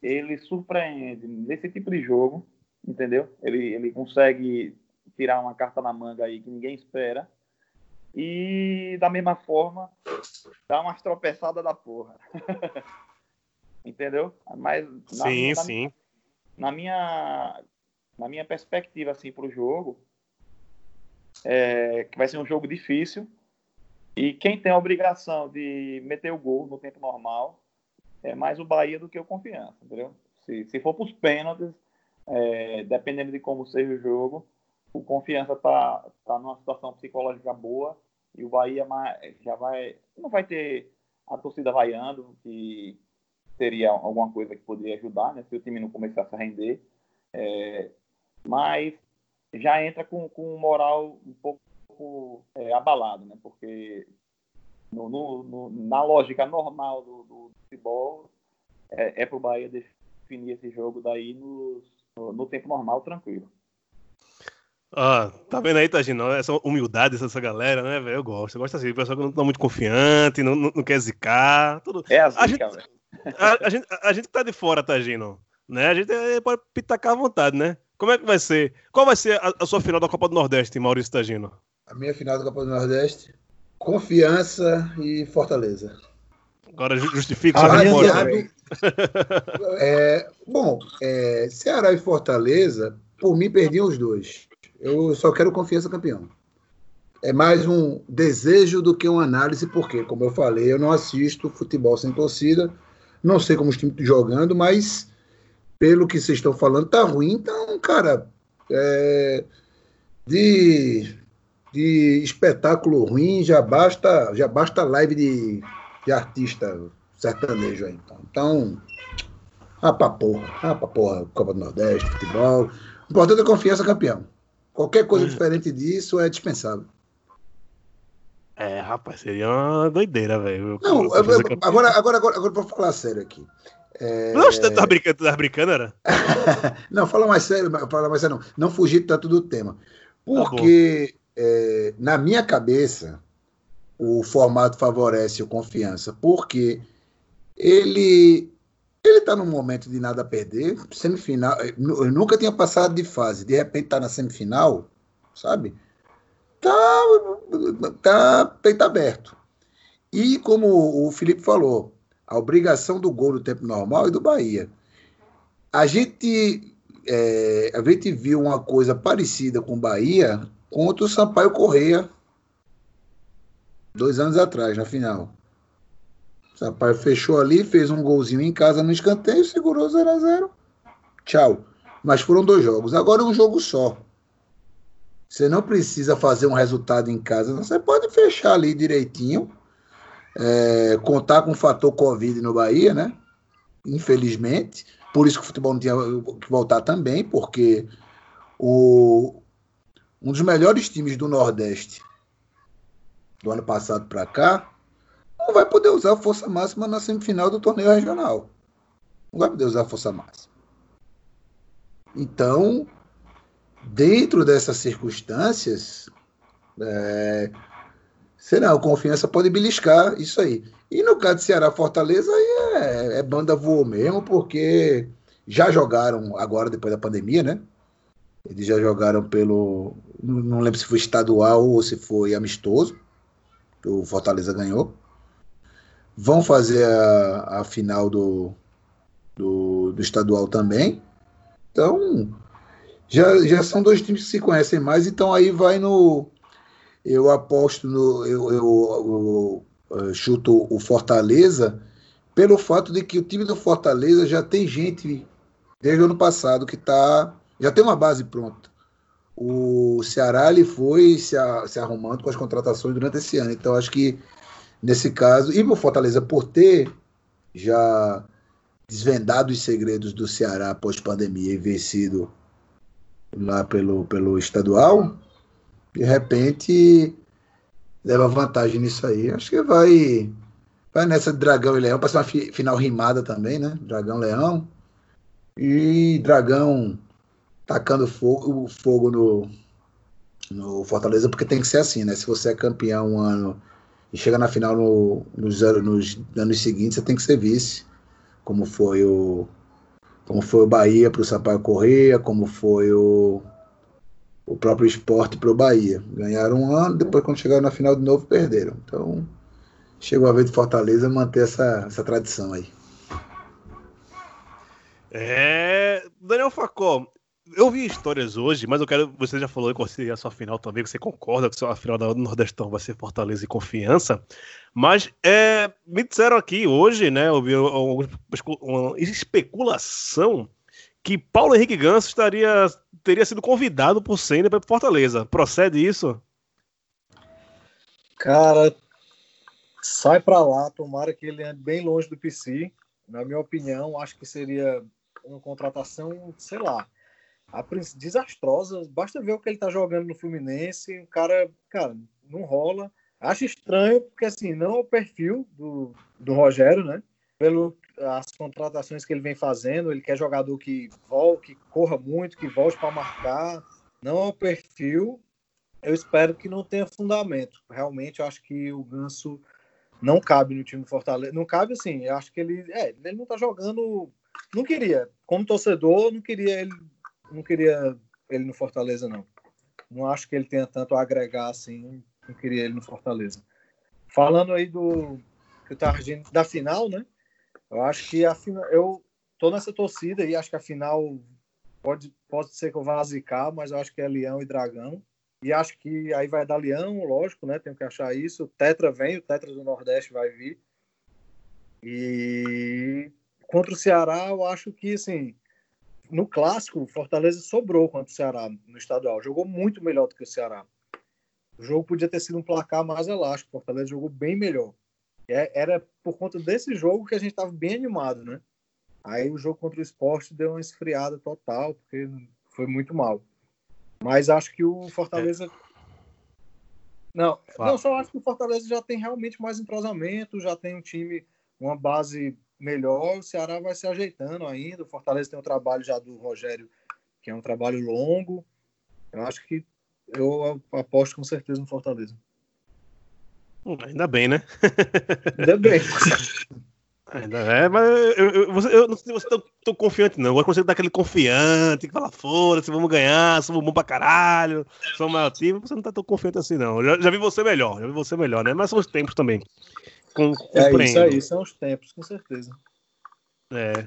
ele surpreende nesse tipo de jogo, entendeu? Ele, ele consegue tirar uma carta na manga aí que ninguém espera e da mesma forma dá umas tropeçadas da porra. (laughs) entendeu? Mas na, sim, na, sim. Na minha na minha perspectiva assim para o jogo, é, que vai ser um jogo difícil e quem tem a obrigação de meter o gol no tempo normal é mais o Bahia do que o Confiança, entendeu? Se, se for para os pênaltis, é, dependendo de como seja o jogo, o Confiança tá tá numa situação psicológica boa e o Bahia já vai não vai ter a torcida vaiando que seria alguma coisa que poderia ajudar, né, se o time não começasse a render. É, mas já entra com, com um moral um pouco é, abalado, né, porque no, no, no, na lógica normal do, do futebol, é, é para o Bahia definir esse jogo daí no, no tempo normal, tranquilo. Ah, tá vendo aí, Tagino? Essa humildade dessa galera, né, velho? Eu gosto. Eu gosto assim, o pessoal que não tá muito confiante, não, não, não quer zicar. Tudo. É assim, A gente- cara. A, a gente, a gente que tá de fora, Tagino, né? A gente eh, pode pitacar à vontade, né? Como é que vai ser? Qual vai ser a, a sua final da Copa do Nordeste, Maurício Tagino? A minha final da Copa do Nordeste, Confiança e Fortaleza. Agora ju- justifica Ah, sua resposta. também. (laughs) É, bom, é, Ceará e Fortaleza, por mim, perdiam os dois. Eu só quero Confiança campeão. É mais um desejo do que uma análise, porque, como eu falei, eu não assisto futebol sem torcida, não sei como os times estão jogando, mas pelo que vocês estão falando, tá ruim. Então, cara, é, de, de espetáculo ruim já basta, já basta live de, de artista sertanejo aí. Então, então ah, pra porra, ah, pra porra, Copa do Nordeste, futebol. O importante é confiança campeão. Qualquer coisa diferente disso é dispensável. É, rapaz, seria uma doideira, velho. Não, agora, agora, agora, agora vou falar sério aqui. É, Não, você tá brincando, tá brincando, era? (laughs) Não, fala mais sério, fala mais sério, não. Não fugir tanto do tema. Porque, é, na minha cabeça, o formato favorece o confiança, porque ele ele está num momento de nada a perder, semifinal. Eu nunca tinha passado de fase, de repente está na semifinal, sabe? Tá, tá peito aberto. E como o Felipe falou, a obrigação do gol no tempo normal é do Bahia. A gente, é, a gente viu uma coisa parecida com o Bahia contra o Sampaio Correia dois anos atrás, na final. O Sampaio fechou ali, fez um golzinho em casa no escanteio, segurou 0 a 0 Tchau. Mas foram dois jogos. Agora é um jogo só. Você não precisa fazer um resultado em casa, não. Você pode fechar ali direitinho, é, contar com o fator Covid no Bahia, né? Infelizmente. Por isso que o futebol não tinha que voltar também, porque o, um dos melhores times do Nordeste do ano passado para cá não vai poder usar a força máxima na semifinal do torneio regional. Não vai poder usar a força máxima. Então, dentro dessas circunstâncias, é, será, a confiança pode beliscar isso aí. E no caso de Ceará Fortaleza, aí é, é banda voou mesmo, porque já jogaram agora, depois da pandemia, né? Eles já jogaram pelo. Não não lembro se foi estadual ou se foi amistoso. O Fortaleza ganhou. Vão fazer a, a final do, do, do estadual também. Então, já, já são dois times que se conhecem mais, então aí vai no. Eu aposto no. Eu, eu, eu, eh, chuto o Fortaleza pelo fato de que o time do Fortaleza já tem gente desde o ano passado que tá. Já tem uma base pronta. O Ceará ele foi se, a- se arrumando com as contratações durante esse ano. Então, acho que nesse caso, e o Fortaleza por ter já desvendado os segredos do Ceará após pandemia e vencido lá pelo, pelo estadual, de repente leva vantagem nisso aí. Acho que vai vai nessa Dragão e Leão, ser uma fi- final rimada também, né? Dragão Leão e Dragão tacando fogo, fogo no, no Fortaleza, porque tem que ser assim, né? Se você é campeão um ano e chega na final no, nos, ano- nos anos seguintes, você tem que ser vice, como foi o como foi o Bahia para o Sampaio Correia, como foi o, o próprio esporte para o Bahia. Ganharam um ano, depois quando chegaram na final de novo, perderam. Então, chegou a vez de Fortaleza manter essa, essa tradição aí. É. Daniel Facó, eu vi histórias hoje, mas eu quero. Você já falou que você a sua final também, que você concorda que a final do Nordestão vai ser Fortaleza e Confiança. Mas é, me disseram aqui hoje, né? Eu vi uma especulação que Paulo Henrique Ganso estaria, teria sido convidado por Senna para Fortaleza. Procede isso? Cara, sai pra lá, tomara que ele ande bem longe do PC. Na minha opinião, acho que seria uma contratação, sei lá, desastrosa. Basta ver o que ele tá jogando no Fluminense. O cara, cara, não rola. Acho estranho, porque assim, não é o perfil do, do Rogério, né? Pelo, as contratações que ele vem fazendo. Ele quer jogador que volte, que corra muito, que volte para marcar. Não é o perfil. Eu espero que não tenha fundamento. Realmente, eu acho que o Ganso não cabe no time do Fortaleza. Não cabe assim. Eu acho que ele, é, ele não tá jogando. Não queria. Como torcedor, não queria ele, não queria ele no Fortaleza não. Não acho que ele tenha tanto a agregar assim. Não queria ele no Fortaleza. Falando aí do que da final, né? Eu acho que a final, eu tô nessa torcida e acho que a final pode pode ser que eu vá zicar, mas eu acho que é Leão e Dragão. E acho que aí vai dar Leão, lógico, né? Tenho que achar isso. O Tetra vem, o Tetra do Nordeste vai vir. E contra o Ceará, eu acho que, assim, no clássico, o Fortaleza sobrou contra o Ceará no estadual. Jogou muito melhor do que o Ceará. O jogo podia ter sido um placar mais elástico. O Fortaleza jogou bem melhor. É, era por conta desse jogo que a gente estava bem animado, né? Aí o jogo contra o esporte deu uma esfriada total, porque foi muito mal. Mas acho que o Fortaleza. É. Não, não, só acho que o Fortaleza já tem realmente mais entrosamento, já tem um time, uma base melhor. O Ceará vai se ajeitando ainda. O Fortaleza tem um trabalho já do Rogério, que é um trabalho longo. Eu acho que eu aposto com certeza no Fortaleza. Ainda bem, né? (laughs) Ainda bem. Ainda é, mas eu, eu, você, eu não sei se você tá tão confiante, não. Agora você dá aquele confiante, que fala, foda-se, vamos ganhar, somos bom pra caralho, somos maior time. Você não tá tão confiante assim, não. Já, já vi você melhor, já vi você melhor, né? Mas são os tempos também. Com, é isso aí, são os tempos, com certeza. É.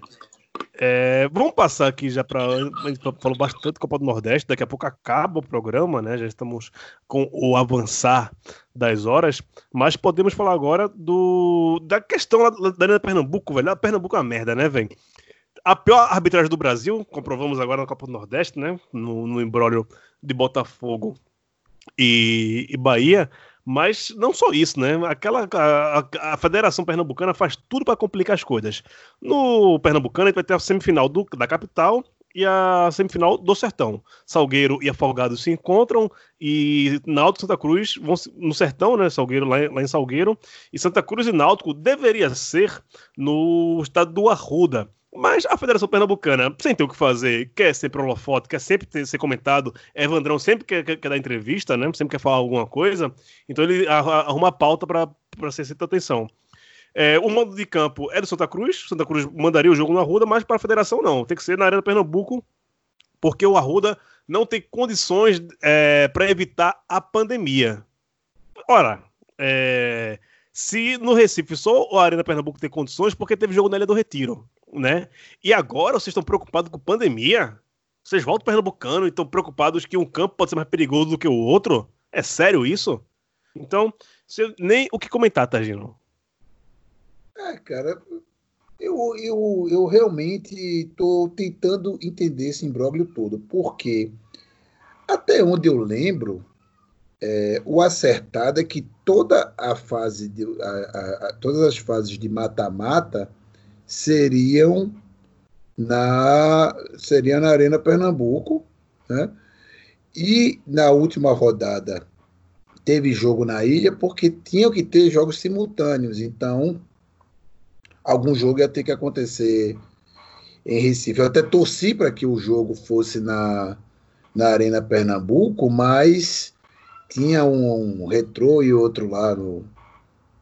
É, vamos passar aqui já para. A gente falou bastante Copa do Nordeste, daqui a pouco acaba o programa, né? Já estamos com o avançar das horas, mas podemos falar agora do da questão lá da Arena Pernambuco, velho. A Pernambuco é uma merda, né, velho? A pior arbitragem do Brasil, comprovamos agora na Copa do Nordeste, né? No, no embrólio de Botafogo e, e Bahia. Mas não só isso, né? Aquela a, a Federação Pernambucana faz tudo para complicar as coisas. No Pernambucano a gente vai ter a semifinal do, da capital e a semifinal do Sertão. Salgueiro e Afogados se encontram e Náutico e Santa Cruz vão no Sertão, né? Salgueiro lá, lá em Salgueiro e Santa Cruz e Náutico deveria ser no estado do Arruda. Mas a Federação Pernambucana, sem ter o que fazer, quer sempre holofote, quer sempre ter, ser comentado. Evandrão sempre quer, quer, quer, dar entrevista, né? Sempre quer falar alguma coisa. Então ele arruma a pauta para ser certa atenção. É, o mando de campo é do Santa Cruz. Santa Cruz mandaria o jogo no Arruda, mas para a federação não. Tem que ser na Arena Pernambuco, porque o Arruda não tem condições é, para evitar a pandemia. Ora, é, se no Recife só a Arena Pernambuco tem condições, porque teve jogo na Ilha do Retiro né? E agora vocês estão preocupados com pandemia? Vocês voltam pernambucano e estão preocupados que um campo pode ser mais perigoso do que o outro? É sério isso? Então, nem o que comentar, Tagino. É, cara, eu, eu, eu realmente estou tentando entender esse imbróglio todo, porque até onde eu lembro, é, o acertado é que toda a fase de, a, a, a, todas as fases de mata-mata seriam na seria na Arena Pernambuco, né? E na última rodada teve jogo na ilha porque tinham que ter jogos simultâneos, então algum jogo ia ter que acontecer em Recife. Eu até torci para que o jogo fosse na, na Arena Pernambuco, mas tinha um, um retrô e outro lá no,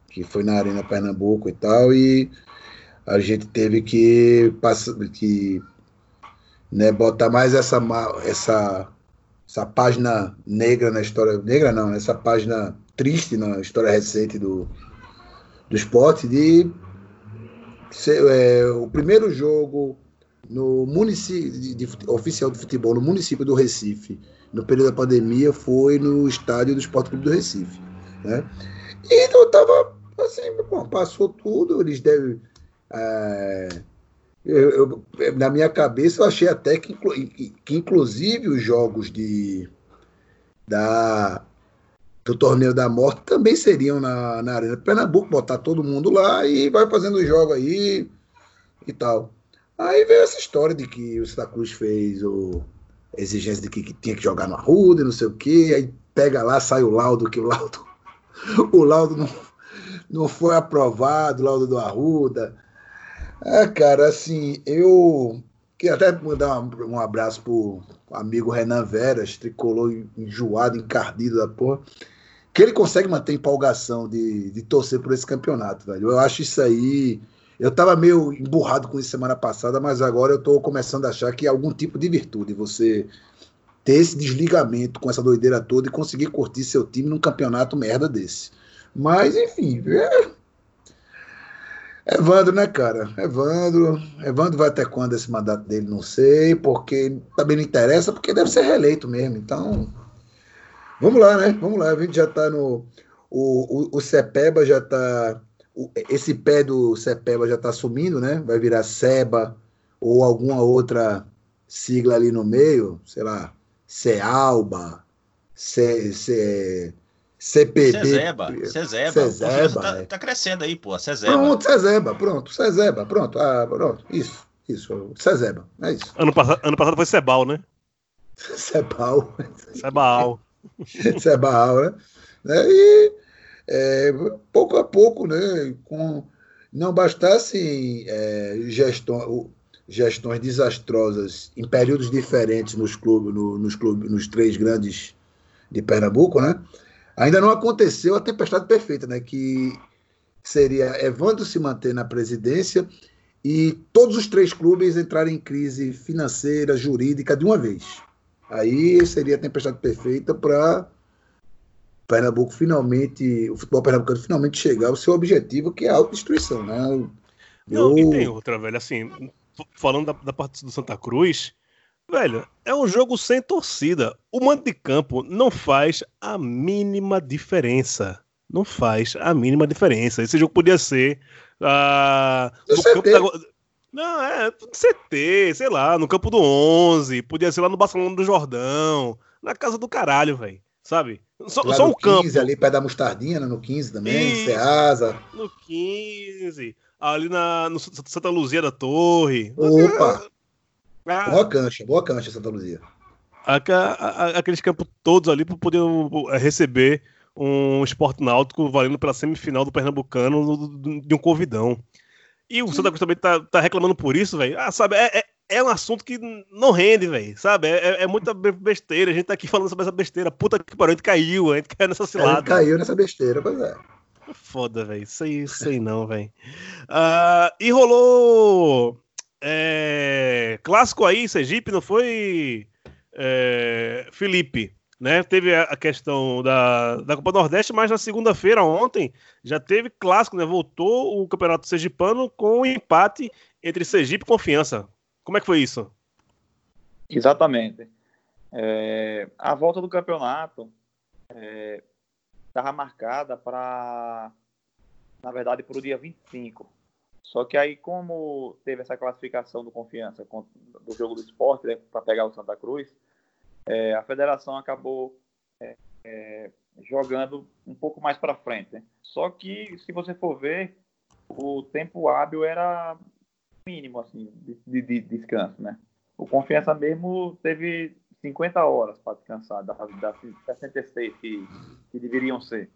que foi na Arena Pernambuco e tal, e a gente teve que, que né, botar mais essa, essa, essa página negra na história. Negra não, essa página triste na história recente do, do esporte de ser, é, o primeiro jogo no município de, de, oficial de futebol no município do Recife no período da pandemia foi no estádio do Esporte Clube do Recife né? e então eu tava assim bom, passou tudo eles devem é, eu, eu, na minha cabeça, eu achei até que, que inclusive os jogos de da do torneio da morte também seriam na, na Arena Pernambuco, botar todo mundo lá e vai fazendo o jogo aí e tal. Aí veio essa história de que o Santa Cruz fez o, a exigência de que, que tinha que jogar no Arruda, não sei o quê, aí pega lá, sai o laudo, que o laudo, (laughs) o laudo não, não foi aprovado, o laudo do Arruda. É, cara, assim, eu queria até mandar um, abraço pro amigo Renan Veras, tricolor enjoado, encardido da porra, que ele consegue manter empolgação de, de torcer por esse campeonato, velho. Eu acho isso aí. Eu tava meio emburrado com isso semana passada, mas agora eu tô começando a achar que é algum tipo de virtude você ter esse desligamento com essa doideira toda e conseguir curtir seu time num campeonato merda desse. Mas, enfim, é... Evandro, né, cara? Evandro. Evandro vai até quando esse mandato dele? Não sei, porque também não interessa, porque deve ser reeleito mesmo. Então, vamos lá, né? Vamos lá. A gente já tá no. O, o, o Cepeba já tá. o- esse pé do Cepeba já tá sumindo, né? Vai virar Seba ou alguma outra sigla ali no meio, sei lá, Cealba, C, C, CPB. Cezeba, Cezeba. Cezeba, Confiança tá, é. tá crescendo aí, pô. Cezeba. Pronto, Cezeba, pronto, Cezeba, pronto, ah, pronto, isso, isso, Cezeba, é isso, Ano, passa- ano passado foi Sebal, né? (laughs) Sebal, Sebal. Sebal, (laughs) né? Né, E é, pouco a pouco, né, com, não bastasse é, gestão, gestões desastrosas em períodos diferentes nos clubes, no- nos clubes, nos três grandes de Pernambuco, né? Ainda não aconteceu a tempestade perfeita, né? Que seria Evandro se manter na presidência e todos os três clubes entrarem em crise financeira, jurídica de uma vez. Aí seria a tempestade perfeita para Pernambuco finalmente, o futebol pernambucano finalmente chegar ao seu objetivo, que é a autodestruição, né? Não, Eu- e tem outra, velho. Assim, falando da, da parte do Santa Cruz, velho, é um jogo sem torcida. O mando de campo não faz a mínima diferença. Não faz a mínima diferença. Esse jogo podia ser. ah, No campo da. Não, é CT, sei lá, no campo do 11, podia ser lá no Barcelona do Jordão, na casa do caralho, velho. Sabe? Só, lá só no um campo. 15, ali perto da Mostardinha, né? no 15 também, Isso. Ceasa. No 15, ali na, no Santa Luzia da Torre. Opa, Ah, boa cancha, boa cancha Santa Luzia. a- a- aqueles campos todos ali para poder uh, receber um esporte náutico valendo pela semifinal do Pernambucano de um convidão. E o Santa Cruz também tá, tá reclamando por isso, velho. Ah, sabe, é, é, é um assunto que não rende, velho. Sabe? É, é- é muita be- besteira. A gente tá aqui falando sobre essa besteira. Puta que pariu, a gente caiu, a gente caiu nessa cilada. caiu nessa besteira, pois é. Foda, velho. Isso aí, isso aí não, velho. Ah, e rolou é, clássico aí, Sergipe, não foi, é, Felipe? Né? Teve a, questão da, da Copa Nordeste, mas na segunda-feira, ontem, já teve clássico, né? Voltou o Campeonato Sergipano com um empate entre Sergipe e Confiança. Como é que foi isso? Exatamente. É, a volta do campeonato estava marcada para, na verdade, para o dia 25. Só que aí, como teve essa classificação do Confiança con- do jogo do esporte né, para pegar o Santa Cruz, é, a federação acabou é, é, jogando um pouco mais para frente. né? Só que, se você for ver, o tempo hábil era mínimo assim, de, de- de descanso, né? O Confiança mesmo teve 50 horas para descansar, das, das 66 que, que deveriam ser,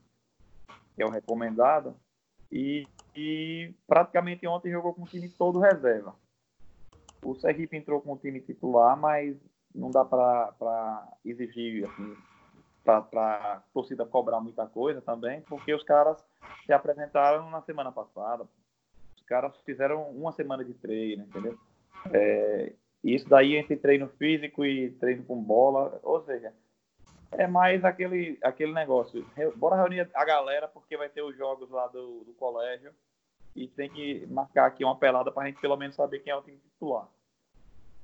que é o recomendado. E, e praticamente ontem jogou com o time todo reserva. O Sergipe entrou com o time titular, mas não dá para exigir, assim, para a torcida cobrar muita coisa também, porque os caras se apresentaram na semana passada. Os caras fizeram uma semana de treino, entendeu? É, isso daí entre treino físico e treino com bola, ou seja, é mais aquele, aquele negócio. Bora reunir a galera porque vai ter os jogos lá do, do colégio e tem que marcar aqui uma pelada para a gente pelo menos saber quem é o time titular.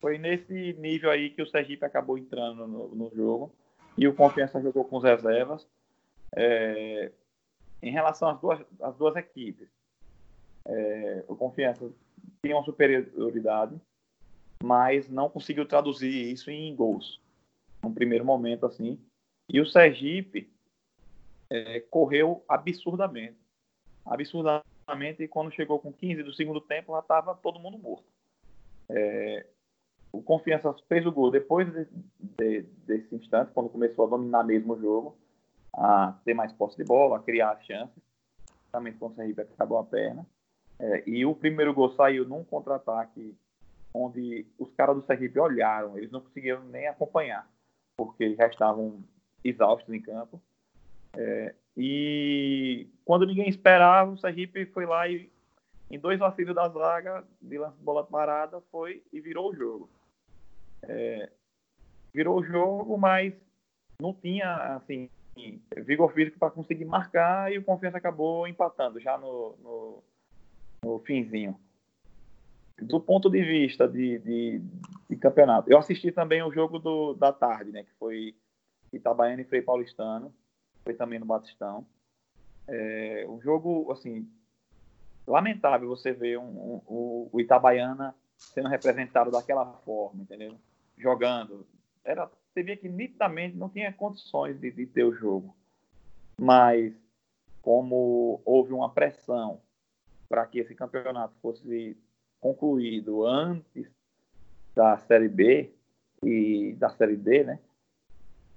Foi nesse nível aí que o Sergipe acabou entrando no, no jogo e o Confiança jogou com os reservas. É, em relação às duas, às duas equipes, é, o Confiança tinha uma superioridade, mas não conseguiu traduzir isso em gols num primeiro momento assim. E o Sergipe é, correu absurdamente. Absurdamente, e quando chegou com 15 do segundo tempo, já estava todo mundo morto. É, o Confiança fez o gol depois de- de- desse instante, quando começou a dominar mesmo o jogo, a ter mais posse de bola, a criar chances. Também com o Sergipe acabou a perna. É, e o primeiro gol saiu num contra-ataque onde os caras do Sergipe olharam, eles não conseguiram nem acompanhar, porque já estavam exaustos em campo. É, e quando ninguém esperava, o Sergipe foi lá e, em dois vacilos da zaga, de lance de bola parada, foi e virou o jogo. É, virou o jogo, mas não tinha assim vigor físico para conseguir marcar e o Confiança acabou empatando já no, no, no finzinho. Do ponto de vista de, de, de, campeonato, eu assisti também o jogo do, da tarde, né, que foi Itabaiana e Frei Paulistano, foi também no Batistão. É, um jogo, assim, lamentável você ver um, um, o, o Itabaiana sendo representado daquela forma, entendeu? Jogando. Era, você via que nitidamente não tinha condições de, de ter o jogo. Mas, como houve uma pressão para que esse campeonato fosse concluído antes da Série B e da Série D, né?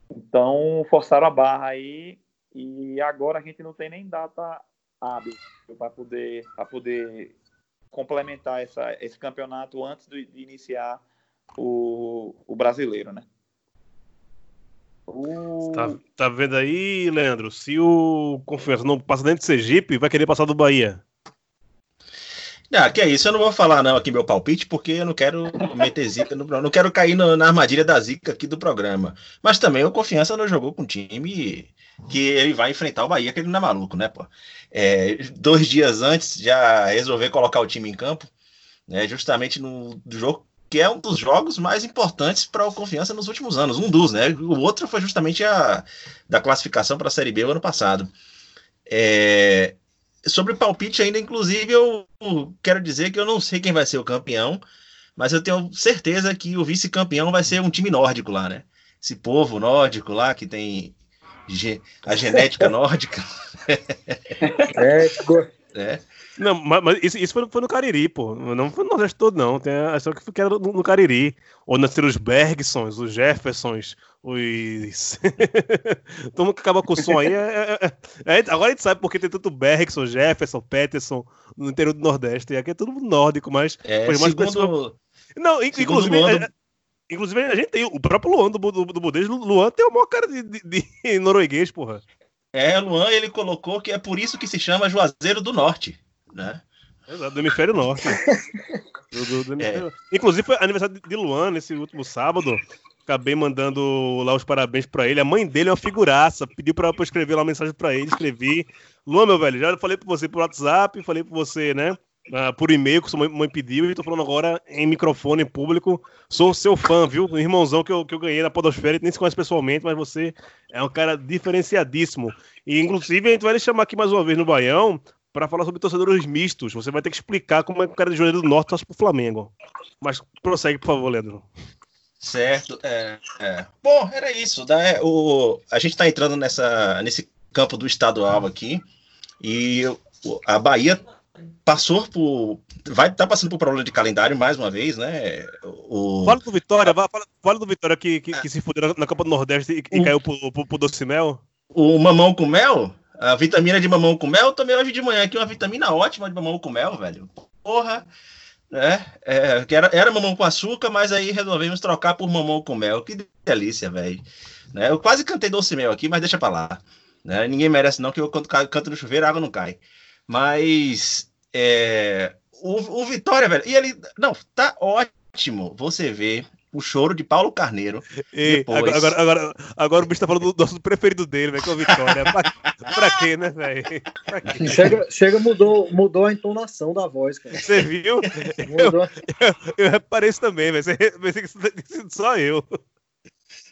Então, forçaram a barra aí e agora a gente não tem nem data hábil para poder, poder complementar essa, esse campeonato antes de, de iniciar o, o brasileiro, né? O... Tá, tá vendo aí, Leandro? Se o Confiança não passa dentro de Sergipe, vai querer passar do Bahia. Ah, que é isso, eu não vou falar não aqui meu palpite, porque eu não quero meter zica no não quero cair no, na armadilha da zica aqui do programa. Mas também o Confiança não jogou com um time que ele vai enfrentar o Bahia, que ele não é maluco, né, pô? É, dois dias antes já resolver colocar o time em campo, né, justamente no jogo que é um dos jogos mais importantes para o Confiança nos últimos anos, um dos, né? O outro foi justamente a da classificação para a Série B o ano passado. É, sobre palpite ainda, inclusive, eu quero dizer que eu não sei quem vai ser o campeão, mas eu tenho certeza que o vice-campeão vai ser um time nórdico lá, né? Esse povo nórdico lá que tem a genética (laughs) nórdica. é, (laughs) é. Não, mas, mas isso, isso foi, foi, no Cariri, pô. Não foi no Nordeste todo, não. Tem a história que era no, no Cariri. Ou nasceram os Bergsons, os Jeffersons, os. (laughs) Todo mundo que acaba com o som aí. É, é, é, agora a gente sabe porque tem tanto Bergson, Jefferson, Peterson no interior do Nordeste. E aqui é tudo nórdico, mas. É, foi mais segundo... pessoa... Não, inclusive. É, inclusive, a gente tem o próprio Luan do, do, do Budez. Luan tem o maior cara de, de, de (laughs) norueguês, porra. É, Luan, ele colocou que é por isso que se chama Juazeiro do Norte, né? Exato, do hemisfério norte. (laughs) do, do, do hemisfério... É. Inclusive, foi aniversário de Luan nesse último sábado acabei mandando lá os parabéns para ele. A mãe dele é uma figuraça, pediu para eu escrever lá uma mensagem para ele, escrevi. Luan, meu velho, já falei para você por WhatsApp, falei para você, né, uh, por e-mail que sua mãe, pediu e tô falando agora em microfone público. Sou seu fã, viu? Um irmãozão que eu, que eu ganhei na Podosfera, nem se conhece pessoalmente, mas você é um cara diferenciadíssimo. E inclusive a gente vai lhe chamar aqui mais uma vez no Baião para falar sobre torcedores mistos. Você vai ter que explicar como é que o cara de Juazeiro do Norte torce pro Flamengo. Mas prossegue, por favor, Leandro. Certo. É, é. Bom, era isso. Né? O, a gente está entrando nessa, nesse campo do estadual aqui e a Bahia passou por. Vai estar tá passando por problema de calendário mais uma vez, né? O... Fala do Vitória, fala, fala do Vitória que, que, que se fudeu na Copa do Nordeste e, e o... caiu pro, pro, pro Doce Mel. O mamão com mel? A vitamina de mamão com mel, tomei hoje de manhã aqui uma vitamina ótima de mamão com mel, velho. Porra! Né? É, que era, era mamão com açúcar, mas aí resolvemos trocar por mamão com mel. Que delícia, velho. Né? Eu quase cantei doce mel aqui, mas deixa pra lá. Né? Ninguém merece, não, que eu quando canto no chuveiro, a água não cai. Mas é, o, o Vitória, velho, e ele. Não, tá ótimo você ver o choro de Paulo Carneiro. E, depois... agora, agora, agora, o bicho tá falando do nosso preferido dele, velho, que é o Vitória. pra, pra quê, né, velho? Chega, chega mudou, mudou a entonação da voz, cara. Você viu? Mudou. Eu, eu, eu reparei isso também, velho. Pensei que só eu.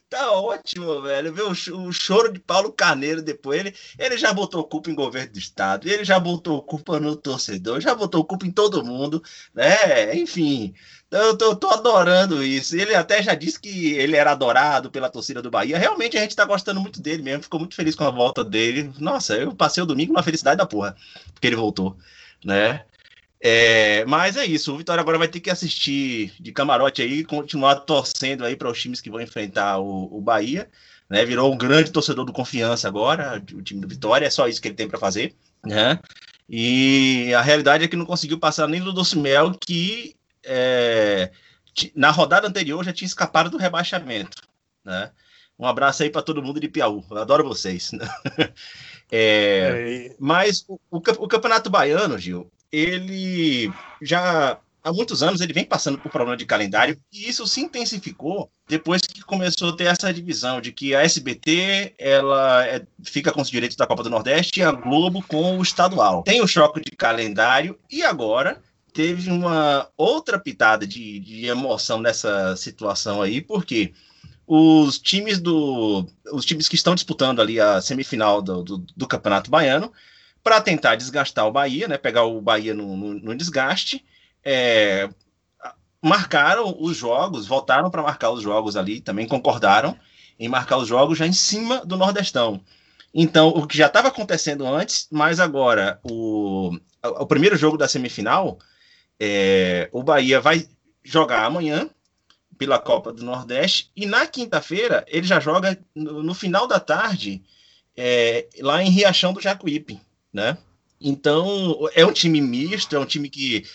Tá ótimo, velho. Ver o, choro de Paulo Carneiro depois. Ele, ele já botou culpa em governo do Estado, ele já botou culpa no torcedor, já botou culpa em todo mundo, né? Enfim, eu tô, tô, adorando isso. Ele até já disse que ele era adorado pela torcida do Bahia. Realmente a gente tá gostando muito dele mesmo. Ficou muito feliz com a volta dele. Nossa, eu passei o domingo uma felicidade da porra, porque ele voltou, né? É, mas é isso, o Vitória agora vai ter que assistir de camarote aí, continuar torcendo aí para os times que vão enfrentar o, o Bahia, né? Virou um grande torcedor do confiança agora, o time do Vitória, é só isso que ele tem para fazer, né? E a realidade é que não conseguiu passar nem do Docimel, que é, na rodada anterior já tinha escapado do rebaixamento. Né? Um abraço aí para todo mundo de Piauí. Eu adoro vocês. (laughs) É, mas o, o, Campeonato Baiano, Gil, ele já há muitos anos ele vem passando por problema de calendário e isso se intensificou depois que começou a ter essa divisão de que a SBT ela é, fica com os direitos da Copa do Nordeste e a Globo com o estadual. Tem o choque de calendário e agora teve uma outra pitada de, de emoção nessa situação aí, porque os times do os times que estão disputando ali a semifinal do, do, do Campeonato Baiano para tentar desgastar o Bahia, né, pegar o Bahia no, no, no desgaste é, marcaram os jogos, voltaram para marcar os jogos ali, também concordaram em marcar os jogos já em cima do Nordestão. Então, o que já estava acontecendo antes, mas agora o, o primeiro jogo da semifinal, é, o Bahia vai jogar amanhã pela Copa do Nordeste e na quinta-feira ele já joga no, no final da tarde é, lá em Riachão do Jacuípe, né? Então é um time misto, é um time que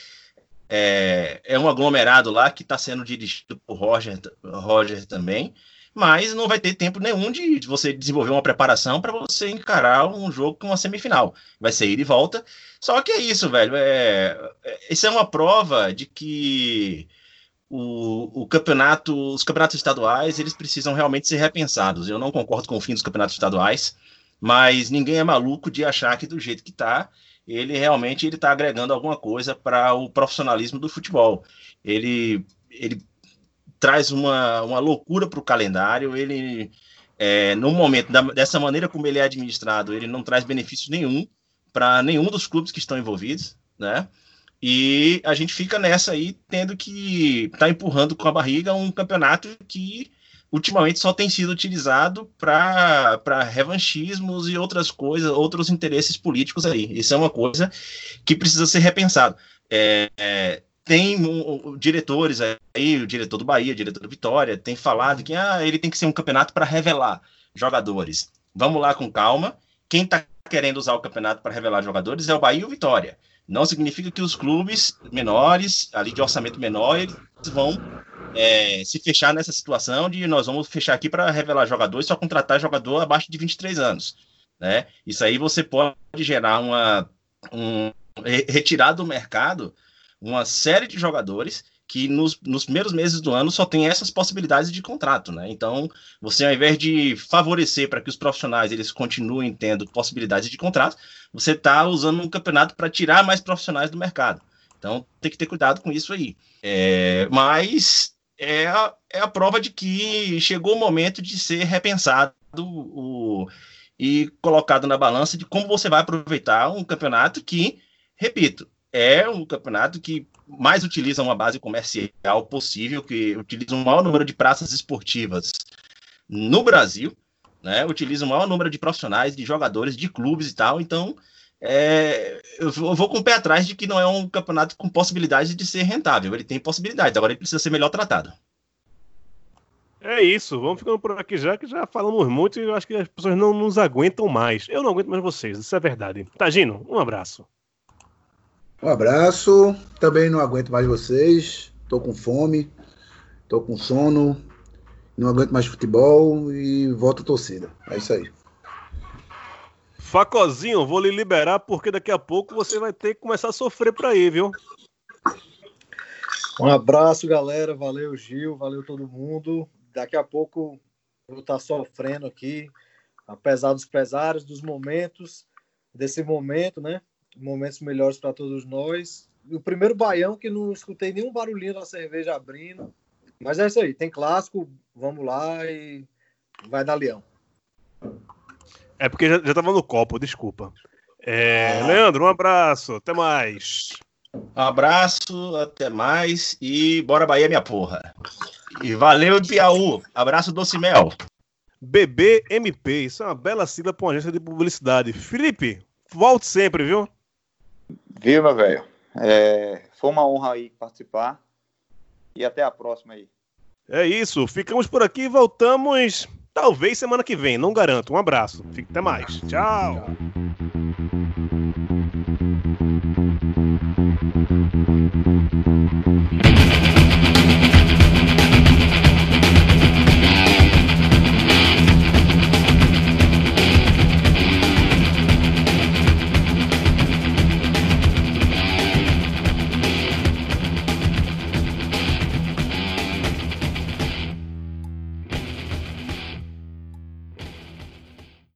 é, é um aglomerado lá que está sendo dirigido por Roger, Roger também, mas não vai ter tempo nenhum de, você desenvolver uma preparação para você encarar um jogo com uma semifinal. Vai ser ida e volta. Só que é isso, velho. É, é, isso é uma prova de que o, o, campeonato, os campeonatos estaduais, eles precisam realmente ser repensados. Eu não concordo com o fim dos campeonatos estaduais, mas ninguém é maluco de achar que do jeito que está, ele realmente ele está agregando alguma coisa para o profissionalismo do futebol. Ele, ele traz uma, uma loucura para o calendário, ele, é, no momento, da, dessa maneira como ele é administrado, ele não traz benefício nenhum para nenhum dos clubes que estão envolvidos, né? E a gente fica nessa aí, tendo que tá empurrando com a barriga um campeonato que ultimamente só tem sido utilizado para revanchismos e outras coisas, outros interesses políticos aí. Isso é uma coisa que precisa ser repensado. É, é, tem um, diretores aí, o diretor do Bahia, o diretor do Vitória, tem falado que ah, ele tem que ser um campeonato para revelar jogadores. Vamos lá com calma. Quem está querendo usar o campeonato para revelar jogadores é o Bahia e o Vitória. Não significa que os clubes menores, ali de orçamento menor, eles vão é, se fechar nessa situação de nós vamos fechar aqui para revelar jogadores, só contratar jogador abaixo de 23 anos. Né? Isso aí você pode gerar uma um, retirar do mercado uma série de jogadores que nos, nos, primeiros meses do ano só tem essas possibilidades de contrato, né? Então, você ao invés de favorecer para que os profissionais eles continuem tendo possibilidades de contrato, você está usando um campeonato para tirar mais profissionais do mercado. Então, tem que ter cuidado com isso aí. É, mas é a, é a prova de que chegou o momento de ser repensado o, e colocado na balança de como você vai aproveitar um campeonato que, repito, é um campeonato que mais utiliza uma base comercial possível, que utiliza um maior número de praças esportivas no Brasil, né? Utiliza o maior número de profissionais, de jogadores, de clubes e tal. Então, é, eu vou com o pé atrás de que não é um campeonato com possibilidade de ser rentável. Ele tem possibilidades, agora ele precisa ser melhor tratado. É isso, vamos ficando por aqui já, que já falamos muito e eu acho que as pessoas não nos aguentam mais. Eu não aguento mais vocês, isso é verdade. Tagino, um abraço. Um abraço, também não aguento mais vocês, tô com fome, tô com sono, não aguento mais futebol e volto a torcida. É isso aí. Facozinho, vou lhe liberar porque daqui a pouco você vai ter que começar a sofrer para ir, viu? Um abraço, galera. Valeu, Gil. Valeu todo mundo. Daqui a pouco eu vou estar sofrendo aqui, apesar dos pesares, dos momentos, desse momento, né? Momentos melhores para todos nós. O primeiro baião que não escutei nenhum barulhinho da cerveja abrindo. Mas é isso aí. Tem clássico. Vamos lá e vai dar leão. É porque já, já tava no copo, desculpa. É, ah. Leandro, um abraço, até mais. Um abraço, até mais e bora Bahia, minha porra. E valeu, Piauí. Abraço, Doce Mel. BBMP, isso é uma bela sigla para uma agência de publicidade. Felipe, volte sempre, viu? Viu, meu velho? É, foi uma honra aí participar. E até a próxima aí. É isso. Ficamos por aqui. Voltamos talvez semana que vem. Não garanto. Um abraço. Fique até mais. Tchau. Tchau.